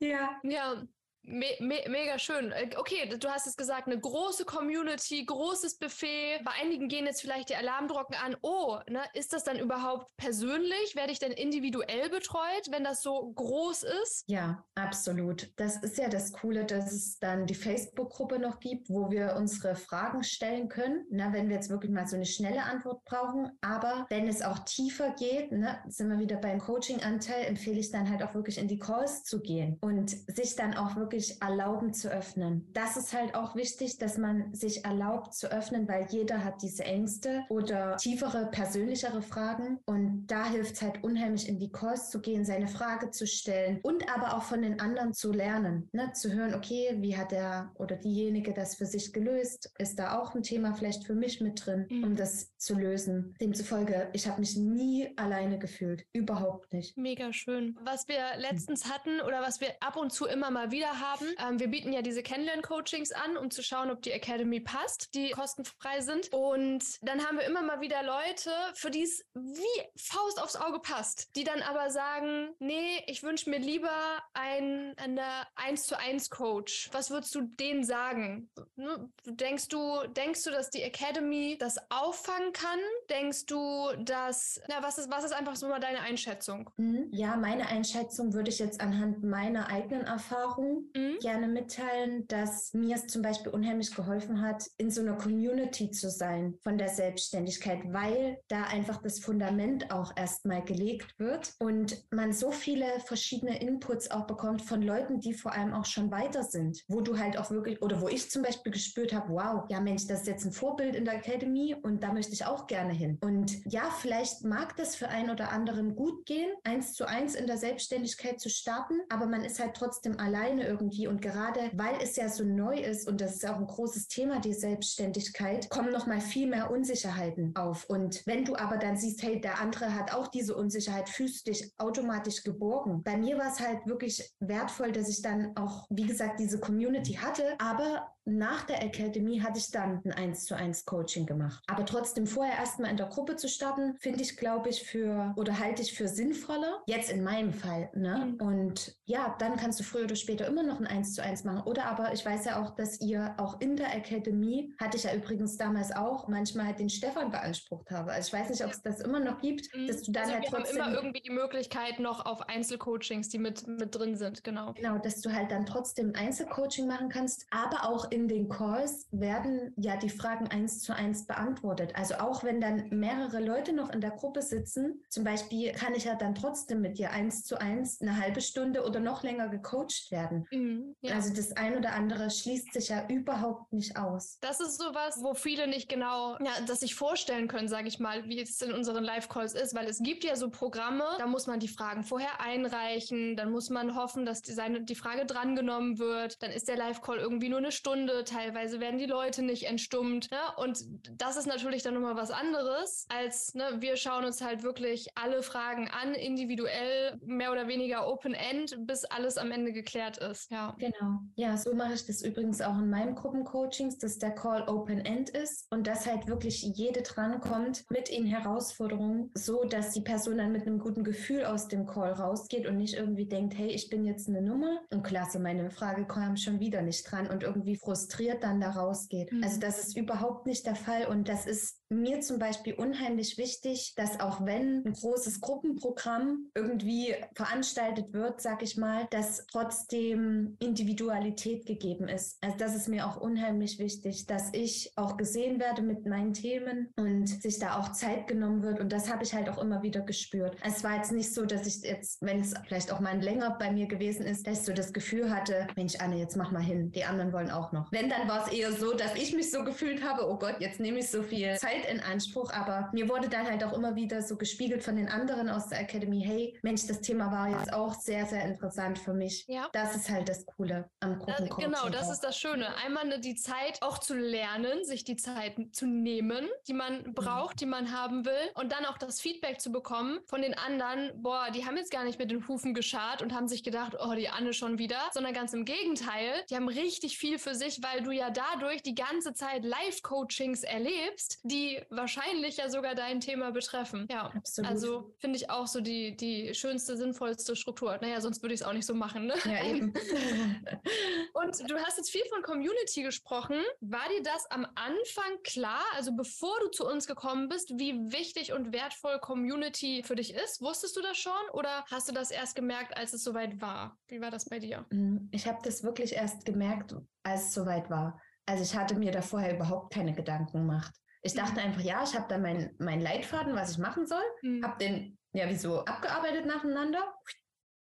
ja. Ja. Me me mega schön. Äh, okay, du hast es gesagt, eine große Community, großes Buffet. Bei einigen gehen jetzt vielleicht die Alarmglocken an. Oh, ne, ist das dann überhaupt persönlich? Werde ich denn individuell betreut, wenn das so groß ist? Ja, absolut. Das ist ja das Coole, dass es dann die Facebook-Gruppe noch gibt, wo wir unsere Fragen stellen können. Na, wenn wir jetzt wirklich mal so eine schnelle Antwort brauchen. Aber wenn es auch tiefer geht, ne, sind wir wieder beim Coaching-Anteil, empfehle ich dann halt auch wirklich in die Calls zu gehen und sich dann auch wirklich erlauben zu öffnen. Das ist halt auch wichtig, dass man sich erlaubt zu öffnen, weil jeder hat diese Ängste oder tiefere, persönlichere Fragen. Und da hilft es halt unheimlich, in die Calls zu gehen, seine Frage zu stellen und aber auch von den anderen zu lernen, ne? zu hören, okay, wie hat der oder diejenige das für sich gelöst? Ist da auch ein Thema vielleicht für mich mit drin, mhm. um das zu lösen? Demzufolge, ich habe mich nie alleine gefühlt, überhaupt nicht. Mega schön. Was wir letztens hatten oder was wir ab und zu immer mal wieder haben, ähm, wir bieten ja diese Kennenlern-Coachings an, um zu schauen, ob die Academy passt, die kostenfrei sind. Und dann haben wir immer mal wieder Leute, für die es wie Faust aufs Auge passt, die dann aber sagen, nee, ich wünsche mir lieber ein, eine 1 zu 1 Coach. Was würdest du denen sagen? Ne, denkst du, denkst du, dass die Academy das auffangen kann? Denkst du, dass, na, was ist, was ist einfach so mal deine Einschätzung? Mhm. Ja, meine Einschätzung würde ich jetzt anhand meiner eigenen Erfahrung mhm. gerne mitteilen, dass mir es zum Beispiel unheimlich geholfen hat, in so einer Community zu sein von der Selbstständigkeit, weil da einfach das Fundament auch erstmal gelegt wird und man so viele verschiedene Inputs auch bekommt von Leuten, die vor allem auch schon weiter sind, wo du halt auch wirklich, oder wo ich zum Beispiel gespürt habe, wow, ja Mensch, das ist jetzt ein Vorbild in der Academy und da möchte ich auch gerne hin. Und ja, vielleicht mag das für einen oder anderen gut gehen, eins zu eins in der Selbstständigkeit zu starten, aber man ist halt trotzdem alleine irgendwie und gerade weil es ja so neu ist und das ist auch ein großes Thema, die Selbstständigkeit, kommen noch mal viel mehr Unsicherheiten auf. Und wenn du aber dann siehst, hey, der andere hat auch diese Unsicherheit, fühlst du dich automatisch geborgen. Bei mir war es halt wirklich wertvoll, dass ich dann auch, wie gesagt, diese Community hatte, aber nach der Academy hatte ich dann ein 1 zu 1 Coaching gemacht. Aber trotzdem vorher erstmal in der Gruppe zu starten, finde ich, glaube ich, für oder halte ich für sinnvoller. Jetzt in meinem Fall. Ne? Mhm. Und ja, dann kannst du früher oder später immer noch ein 1 zu 1 machen. Oder aber ich weiß ja auch, dass ihr auch in der Academy, hatte ich ja übrigens damals auch, manchmal halt den Stefan beansprucht habe. Also ich weiß nicht, ob es das immer noch gibt, mhm. dass du dann also halt wir trotzdem. Haben immer irgendwie die Möglichkeit noch auf Einzelcoachings, die mit, mit drin sind, genau. Genau, dass du halt dann trotzdem Einzelcoaching machen kannst, aber auch in den Calls werden ja die Fragen eins zu eins beantwortet. Also auch wenn dann mehrere Leute noch in der Gruppe sitzen, zum Beispiel kann ich ja dann trotzdem mit dir eins zu eins eine halbe Stunde oder noch länger gecoacht werden. Mhm, ja. Also das ein oder andere schließt sich ja überhaupt nicht aus. Das ist sowas, wo viele nicht genau, ja, das sich vorstellen können, sage ich mal, wie es in unseren Live-Calls ist, weil es gibt ja so Programme, da muss man die Fragen vorher einreichen, dann muss man hoffen, dass die, seine, die Frage drangenommen wird, dann ist der Live-Call irgendwie nur eine Stunde Stunde, teilweise werden die Leute nicht entstummt. Ne? Und das ist natürlich dann nochmal was anderes, als ne, wir schauen uns halt wirklich alle Fragen an, individuell, mehr oder weniger Open-End, bis alles am Ende geklärt ist. Ja. Genau. Ja, so mache ich das übrigens auch in meinen Gruppencoachings, dass der Call Open-End ist und dass halt wirklich jede drankommt mit ihnen Herausforderungen, so dass die Person dann mit einem guten Gefühl aus dem Call rausgeht und nicht irgendwie denkt, hey, ich bin jetzt eine Nummer und klasse, meine Frage kam schon wieder nicht dran und irgendwie frustriert frustriert dann da rausgeht. Mhm. Also das ist überhaupt nicht der Fall und das ist mir zum Beispiel unheimlich wichtig, dass auch wenn ein großes Gruppenprogramm irgendwie veranstaltet wird, sag ich mal, dass trotzdem Individualität gegeben ist. Also das ist mir auch unheimlich wichtig, dass ich auch gesehen werde mit meinen Themen und sich da auch Zeit genommen wird und das habe ich halt auch immer wieder gespürt. Es war jetzt nicht so, dass ich jetzt, wenn es vielleicht auch mal länger bei mir gewesen ist, dass ich so das Gefühl hatte, Mensch Anne, jetzt mach mal hin, die anderen wollen auch noch. Wenn, dann war es eher so, dass ich mich so gefühlt habe, oh Gott, jetzt nehme ich so viel Zeit in Anspruch. Aber mir wurde dann halt auch immer wieder so gespiegelt von den anderen aus der Academy, hey, Mensch, das Thema war jetzt auch sehr, sehr interessant für mich. Ja. Das ist halt das Coole am Gruppencoaching. Genau, das ist das Schöne. Einmal die Zeit auch zu lernen, sich die Zeit zu nehmen, die man mhm. braucht, die man haben will. Und dann auch das Feedback zu bekommen von den anderen, boah, die haben jetzt gar nicht mit den Hufen geschart und haben sich gedacht, oh, die Anne schon wieder, sondern ganz im Gegenteil, die haben richtig viel für sich sich, weil du ja dadurch die ganze Zeit Live-Coachings erlebst, die wahrscheinlich ja sogar dein Thema betreffen. Ja, Absolut. also finde ich auch so die, die schönste, sinnvollste Struktur. Naja, sonst würde ich es auch nicht so machen. Ne? Ja, eben. (laughs) Und du hast jetzt viel von Community gesprochen. War dir das am Anfang klar, also bevor du zu uns gekommen bist, wie wichtig und wertvoll Community für dich ist? Wusstest du das schon oder hast du das erst gemerkt, als es soweit war? Wie war das bei dir? Mm, ich habe das wirklich erst gemerkt, als soweit war. Also ich hatte mir da vorher überhaupt keine Gedanken gemacht. Ich mhm. dachte einfach, ja, ich habe da meinen mein Leitfaden, was ich machen soll, mhm. habe den ja wieso abgearbeitet nacheinander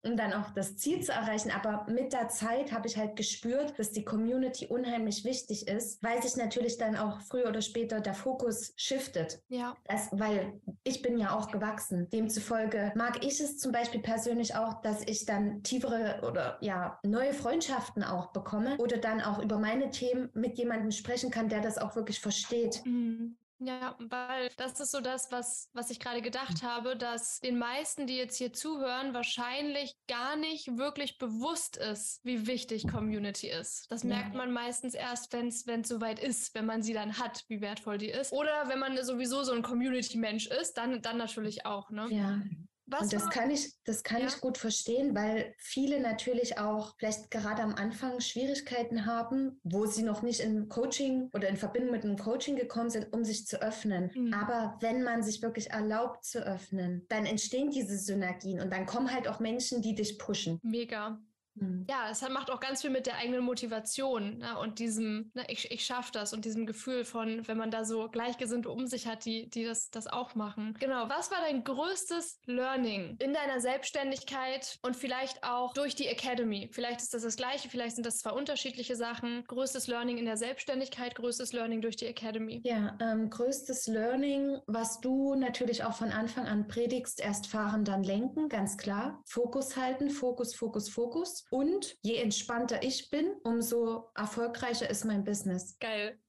um dann auch das Ziel zu erreichen. Aber mit der Zeit habe ich halt gespürt, dass die Community unheimlich wichtig ist, weil sich natürlich dann auch früher oder später der Fokus shiftet. Ja. Das, weil ich bin ja auch gewachsen. Demzufolge mag ich es zum Beispiel persönlich auch, dass ich dann tiefere oder ja neue Freundschaften auch bekomme oder dann auch über meine Themen mit jemandem sprechen kann, der das auch wirklich versteht. Mhm. Ja, weil das ist so das, was, was ich gerade gedacht hm. habe, dass den meisten, die jetzt hier zuhören, wahrscheinlich gar nicht wirklich bewusst ist, wie wichtig Community ist. Das ja. merkt man meistens erst, wenn es soweit ist, wenn man sie dann hat, wie wertvoll die ist. Oder wenn man sowieso so ein Community-Mensch ist, dann, dann natürlich auch. Ne? Ja. Was und das kann ich, das kann ja. ich gut verstehen, weil viele natürlich auch vielleicht gerade am Anfang Schwierigkeiten haben, wo sie noch nicht in Coaching oder in Verbindung mit einem Coaching gekommen sind, um sich zu öffnen. Mhm. Aber wenn man sich wirklich erlaubt zu öffnen, dann entstehen diese Synergien und dann kommen halt auch Menschen, die dich pushen. Mega. Mhm. Ja, es macht auch ganz viel mit der eigenen Motivation ne, und diesem, ne, ich, ich schaffe das und diesem Gefühl von, wenn man da so Gleichgesinnte um sich hat, die, die das, das auch machen. Genau, was war dein größtes Learning in deiner Selbstständigkeit und vielleicht auch durch die Academy? Vielleicht ist das das gleiche, vielleicht sind das zwei unterschiedliche Sachen. Größtes Learning in der Selbstständigkeit, größtes Learning durch die Academy. Ja, ähm, größtes Learning, was du natürlich auch von Anfang an predigst, erst fahren, dann lenken, ganz klar. Fokus halten, Fokus, Fokus, Fokus. Und je entspannter ich bin, umso erfolgreicher ist mein Business. Geil.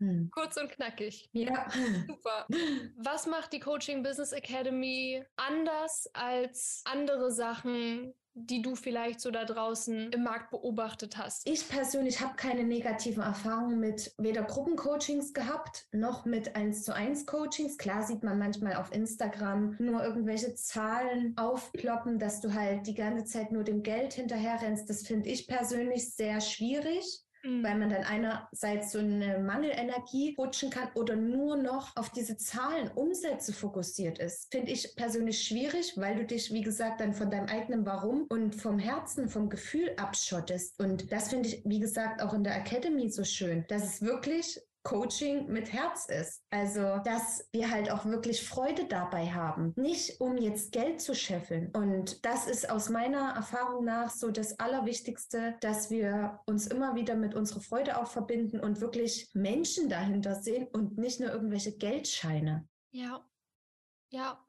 Hm. Kurz und knackig. Ja. (laughs) Super. Was macht die Coaching Business Academy anders als andere Sachen, die du vielleicht so da draußen im Markt beobachtet hast? Ich persönlich habe keine negativen Erfahrungen mit weder Gruppencoachings gehabt, noch mit 1 zu 1 Coachings. Klar sieht man manchmal auf Instagram nur irgendwelche Zahlen aufploppen, dass du halt die ganze Zeit nur dem Geld hinterherrennst. Das finde ich persönlich sehr schwierig mhm. weil man dann einerseits so eine Mangelenergie rutschen kann oder nur noch auf diese Zahlen, Umsätze fokussiert ist. Finde ich persönlich schwierig, weil du dich, wie gesagt, dann von deinem eigenen Warum und vom Herzen, vom Gefühl abschottest. Und das finde ich, wie gesagt, auch in der Academy so schön, dass es wirklich Coaching mit Herz ist. Also, dass wir halt auch wirklich Freude dabei haben. Nicht um jetzt Geld zu scheffeln. Und das ist aus meiner Erfahrung nach so das Allerwichtigste, dass wir uns immer wieder mit unserer Freude auch verbinden und wirklich Menschen dahinter sehen und nicht nur irgendwelche Geldscheine. Ja. Ja,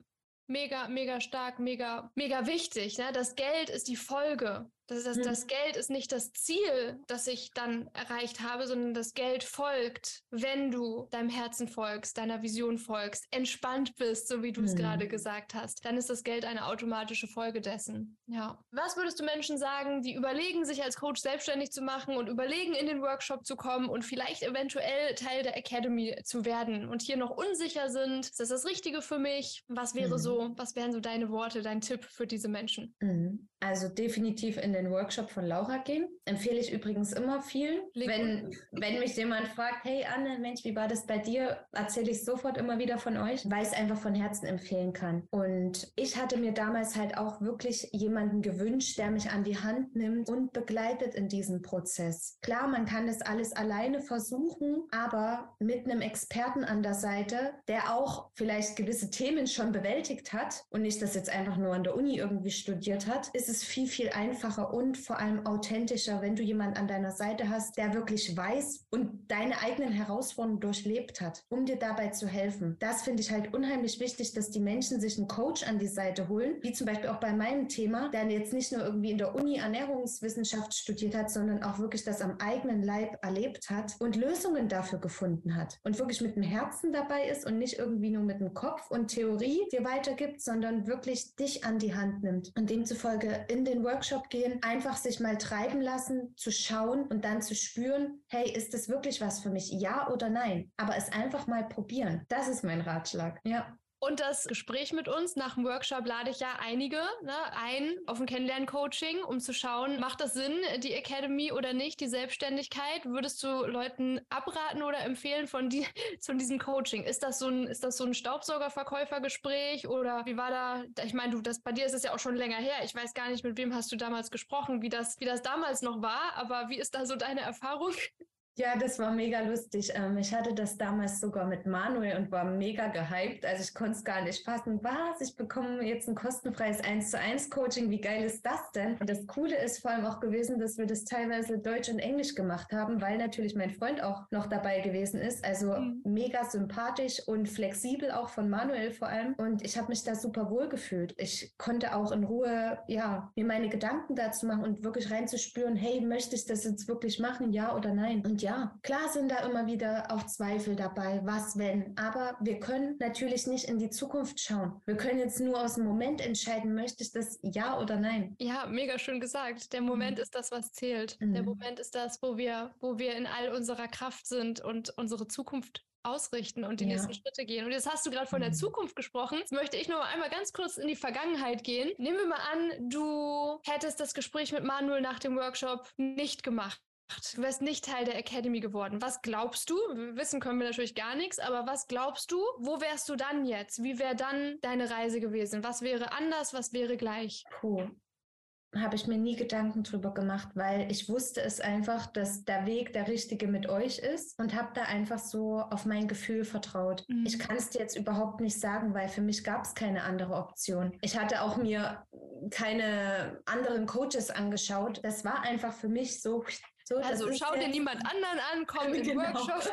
mega, mega stark, mega, mega wichtig. Ne? Das Geld ist die Folge. Das, das, das mhm. Geld ist nicht das Ziel, das ich dann erreicht habe, sondern das Geld folgt, wenn du deinem Herzen folgst, deiner Vision folgst, entspannt bist, so wie du es mhm. gerade gesagt hast. Dann ist das Geld eine automatische Folge dessen. Ja. Was würdest du Menschen sagen, die überlegen, sich als Coach selbstständig zu machen und überlegen, in den Workshop zu kommen und vielleicht eventuell Teil der Academy zu werden und hier noch unsicher sind? Ist das das Richtige für mich? Was wäre mhm. so, was wären so deine Worte, dein Tipp für diese Menschen? Mhm. Also definitiv in den Workshop von Laura gehen. Empfehle ich übrigens immer viel. Wenn, wenn mich jemand fragt, hey Anne, Mensch, wie war das bei dir? Erzähle ich sofort immer wieder von euch, weil ich es einfach von Herzen empfehlen kann. Und ich hatte mir damals halt auch wirklich jemanden gewünscht, der mich an die Hand nimmt und begleitet in diesem Prozess. Klar, man kann das alles alleine versuchen, aber mit einem Experten an der Seite, der auch vielleicht gewisse Themen schon bewältigt hat und nicht das jetzt einfach nur an der Uni irgendwie studiert hat, ist es es viel, viel einfacher und vor allem authentischer, wenn du jemanden an deiner Seite hast, der wirklich weiß und deine eigenen Herausforderungen durchlebt hat, um dir dabei zu helfen. Das finde ich halt unheimlich wichtig, dass die Menschen sich einen Coach an die Seite holen, wie zum Beispiel auch bei meinem Thema, der jetzt nicht nur irgendwie in der Uni Ernährungswissenschaft studiert hat, sondern auch wirklich das am eigenen Leib erlebt hat und Lösungen dafür gefunden hat und wirklich mit dem Herzen dabei ist und nicht irgendwie nur mit dem Kopf und Theorie dir weitergibt, sondern wirklich dich an die Hand nimmt und demzufolge in den Workshop gehen, einfach sich mal treiben lassen zu schauen und dann zu spüren, hey, ist das wirklich was für mich? Ja oder nein? Aber es einfach mal probieren. Das ist mein Ratschlag. Ja. Und das Gespräch mit uns nach dem Workshop lade ich ja einige ne, ein auf ein Kennenlernen-Coaching, um zu schauen, macht das Sinn, die Academy oder nicht, die Selbstständigkeit? Würdest du Leuten abraten oder empfehlen von, die, (laughs) von diesem Coaching? Ist das so ein, ist das so ein Staubsaugerverkäufergespräch oder wie war da? Ich meine, du, das bei dir ist es ja auch schon länger her. Ich weiß gar nicht, mit wem hast du damals gesprochen, wie das, wie das damals noch war, aber wie ist da so deine Erfahrung? Ja, das war mega lustig. Ähm, ich hatte das damals sogar mit Manuel und war mega gehypt. Also ich konnte es gar nicht fassen. Was? Ich bekomme jetzt ein kostenfreies 1 zu 1 Coaching. Wie geil ist das denn? Und das Coole ist vor allem auch gewesen, dass wir das teilweise Deutsch und Englisch gemacht haben, weil natürlich mein Freund auch noch dabei gewesen ist. Also mhm. mega sympathisch und flexibel auch von Manuel vor allem. Und ich habe mich da super wohl gefühlt. Ich konnte auch in Ruhe, ja, mir meine Gedanken dazu machen und wirklich reinzuspüren, hey, möchte ich das jetzt wirklich machen? Ja oder nein? Und ja, klar sind da immer wieder auch Zweifel dabei, was wenn. Aber wir können natürlich nicht in die Zukunft schauen. Wir können jetzt nur aus dem Moment entscheiden, möchte ich das ja oder nein. Ja, mega schön gesagt. Der Moment mhm. ist das, was zählt. Mhm. Der Moment ist das, wo wir, wo wir in all unserer Kraft sind und unsere Zukunft ausrichten und die ja. nächsten Schritte gehen. Und jetzt hast du gerade von der mhm. Zukunft gesprochen. Jetzt möchte ich noch einmal ganz kurz in die Vergangenheit gehen. Nehmen wir mal an, du hättest das Gespräch mit Manuel nach dem Workshop nicht gemacht. Du wärst nicht Teil der Academy geworden. Was glaubst du? Wissen können wir natürlich gar nichts, aber was glaubst du? Wo wärst du dann jetzt? Wie wäre dann deine Reise gewesen? Was wäre anders? Was wäre gleich? Puh, habe ich mir nie Gedanken drüber gemacht, weil ich wusste es einfach, dass der Weg der richtige mit euch ist und habe da einfach so auf mein Gefühl vertraut. Mhm. Ich kann es dir jetzt überhaupt nicht sagen, weil für mich gab es keine andere Option. Ich hatte auch mir keine anderen Coaches angeschaut. Das war einfach für mich so so, also schau dir niemand anderen an, komm (laughs) in genau. Workshop.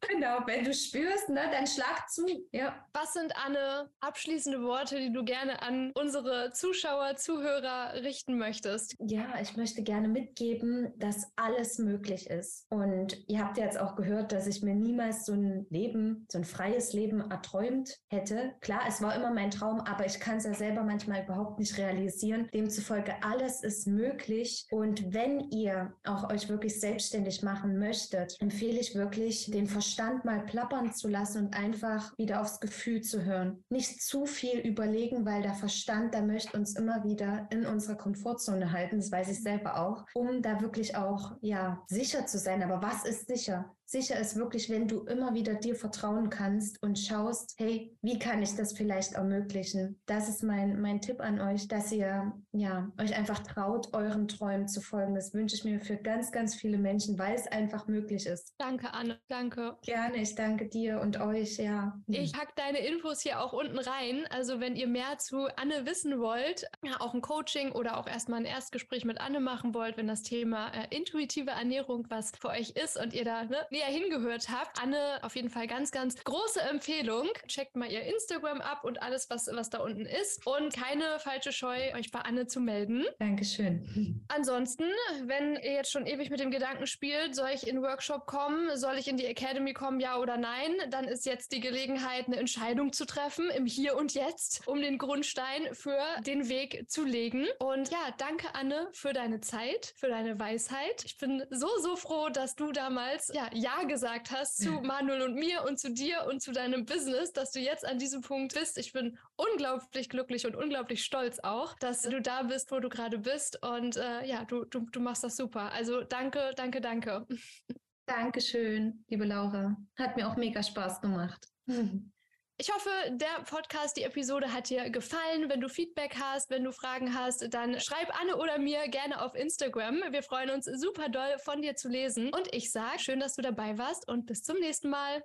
(laughs) genau, wenn du spürst, ne, dann schlag zu. Ja. Was sind, Anne, abschließende Worte, die du gerne an unsere Zuschauer, Zuhörer richten möchtest? Ja, ich möchte gerne mitgeben, dass alles möglich ist. Und ihr habt ja jetzt auch gehört, dass ich mir niemals so ein Leben, so ein freies Leben erträumt hätte. Klar, es war immer mein Traum, aber ich kann es ja selber manchmal überhaupt nicht realisieren. Demzufolge, alles ist möglich. Und wenn ihr auch euch wirklich selbstständig machen möchtet, empfehle ich wirklich, den Verstand mal plappern zu lassen und einfach wieder aufs Gefühl zu hören. Nicht zu viel überlegen, weil der Verstand, der möchte uns immer wieder in unserer Komfortzone halten. Das weiß ich selber auch, um da wirklich auch, ja, sicher zu sein. Aber was ist sicher? Sicher ist wirklich, wenn du immer wieder dir vertrauen kannst und schaust, hey, wie kann ich das vielleicht ermöglichen? Das ist mein, mein Tipp an euch, dass ihr ja, euch einfach traut, euren Träumen zu folgen. Das wünsche ich mir für ganz, ganz viele Menschen, weil es einfach möglich ist. Danke, Anne. Danke. Gerne, ich danke dir und euch, ja. Ich packe deine Infos hier auch unten rein. Also wenn ihr mehr zu Anne wissen wollt, auch ein Coaching oder auch erstmal ein Erstgespräch mit Anne machen wollt, wenn das Thema äh, intuitive Ernährung was für euch ist und ihr da ne, näher hingehört habt. Anne, auf jeden Fall ganz, ganz große Empfehlung. Checkt mal ihr Instagram ab und alles, was, was da unten ist. Und keine falsche Scheu, euch bei Anne zu melden. Dankeschön. Ansonsten, wenn ihr jetzt schon ewig mit dem Gedanken spielt, soll ich in den Workshop kommen, soll ich in die Academy kommen, ja oder nein, dann ist jetzt die Gelegenheit, eine Entscheidung zu treffen im Hier und Jetzt, um den Grundstein für den Weg zu legen. Und ja, danke Anne für deine Zeit, für deine Weisheit. Ich bin so, so froh, dass du damals ja, ja gesagt hast zu (laughs) Manuel und mir und zu dir und zu deinem Business, dass du jetzt an diesem Punkt bist. Ich bin unglaublich glücklich und unglaublich stolz auch, dass du da bist, wo du gerade bist. Und äh, ja, du, du, du machst das super. Also danke, danke, danke. (laughs) Dankeschön, liebe Laura. Hat mir auch mega Spaß gemacht. (laughs) Ich hoffe, der Podcast, die Episode hat dir gefallen. Wenn du Feedback hast, wenn du Fragen hast, dann schreib Anne oder mir gerne auf Instagram. Wir freuen uns super doll von dir zu lesen. Und ich sage, schön, dass du dabei warst und bis zum nächsten Mal.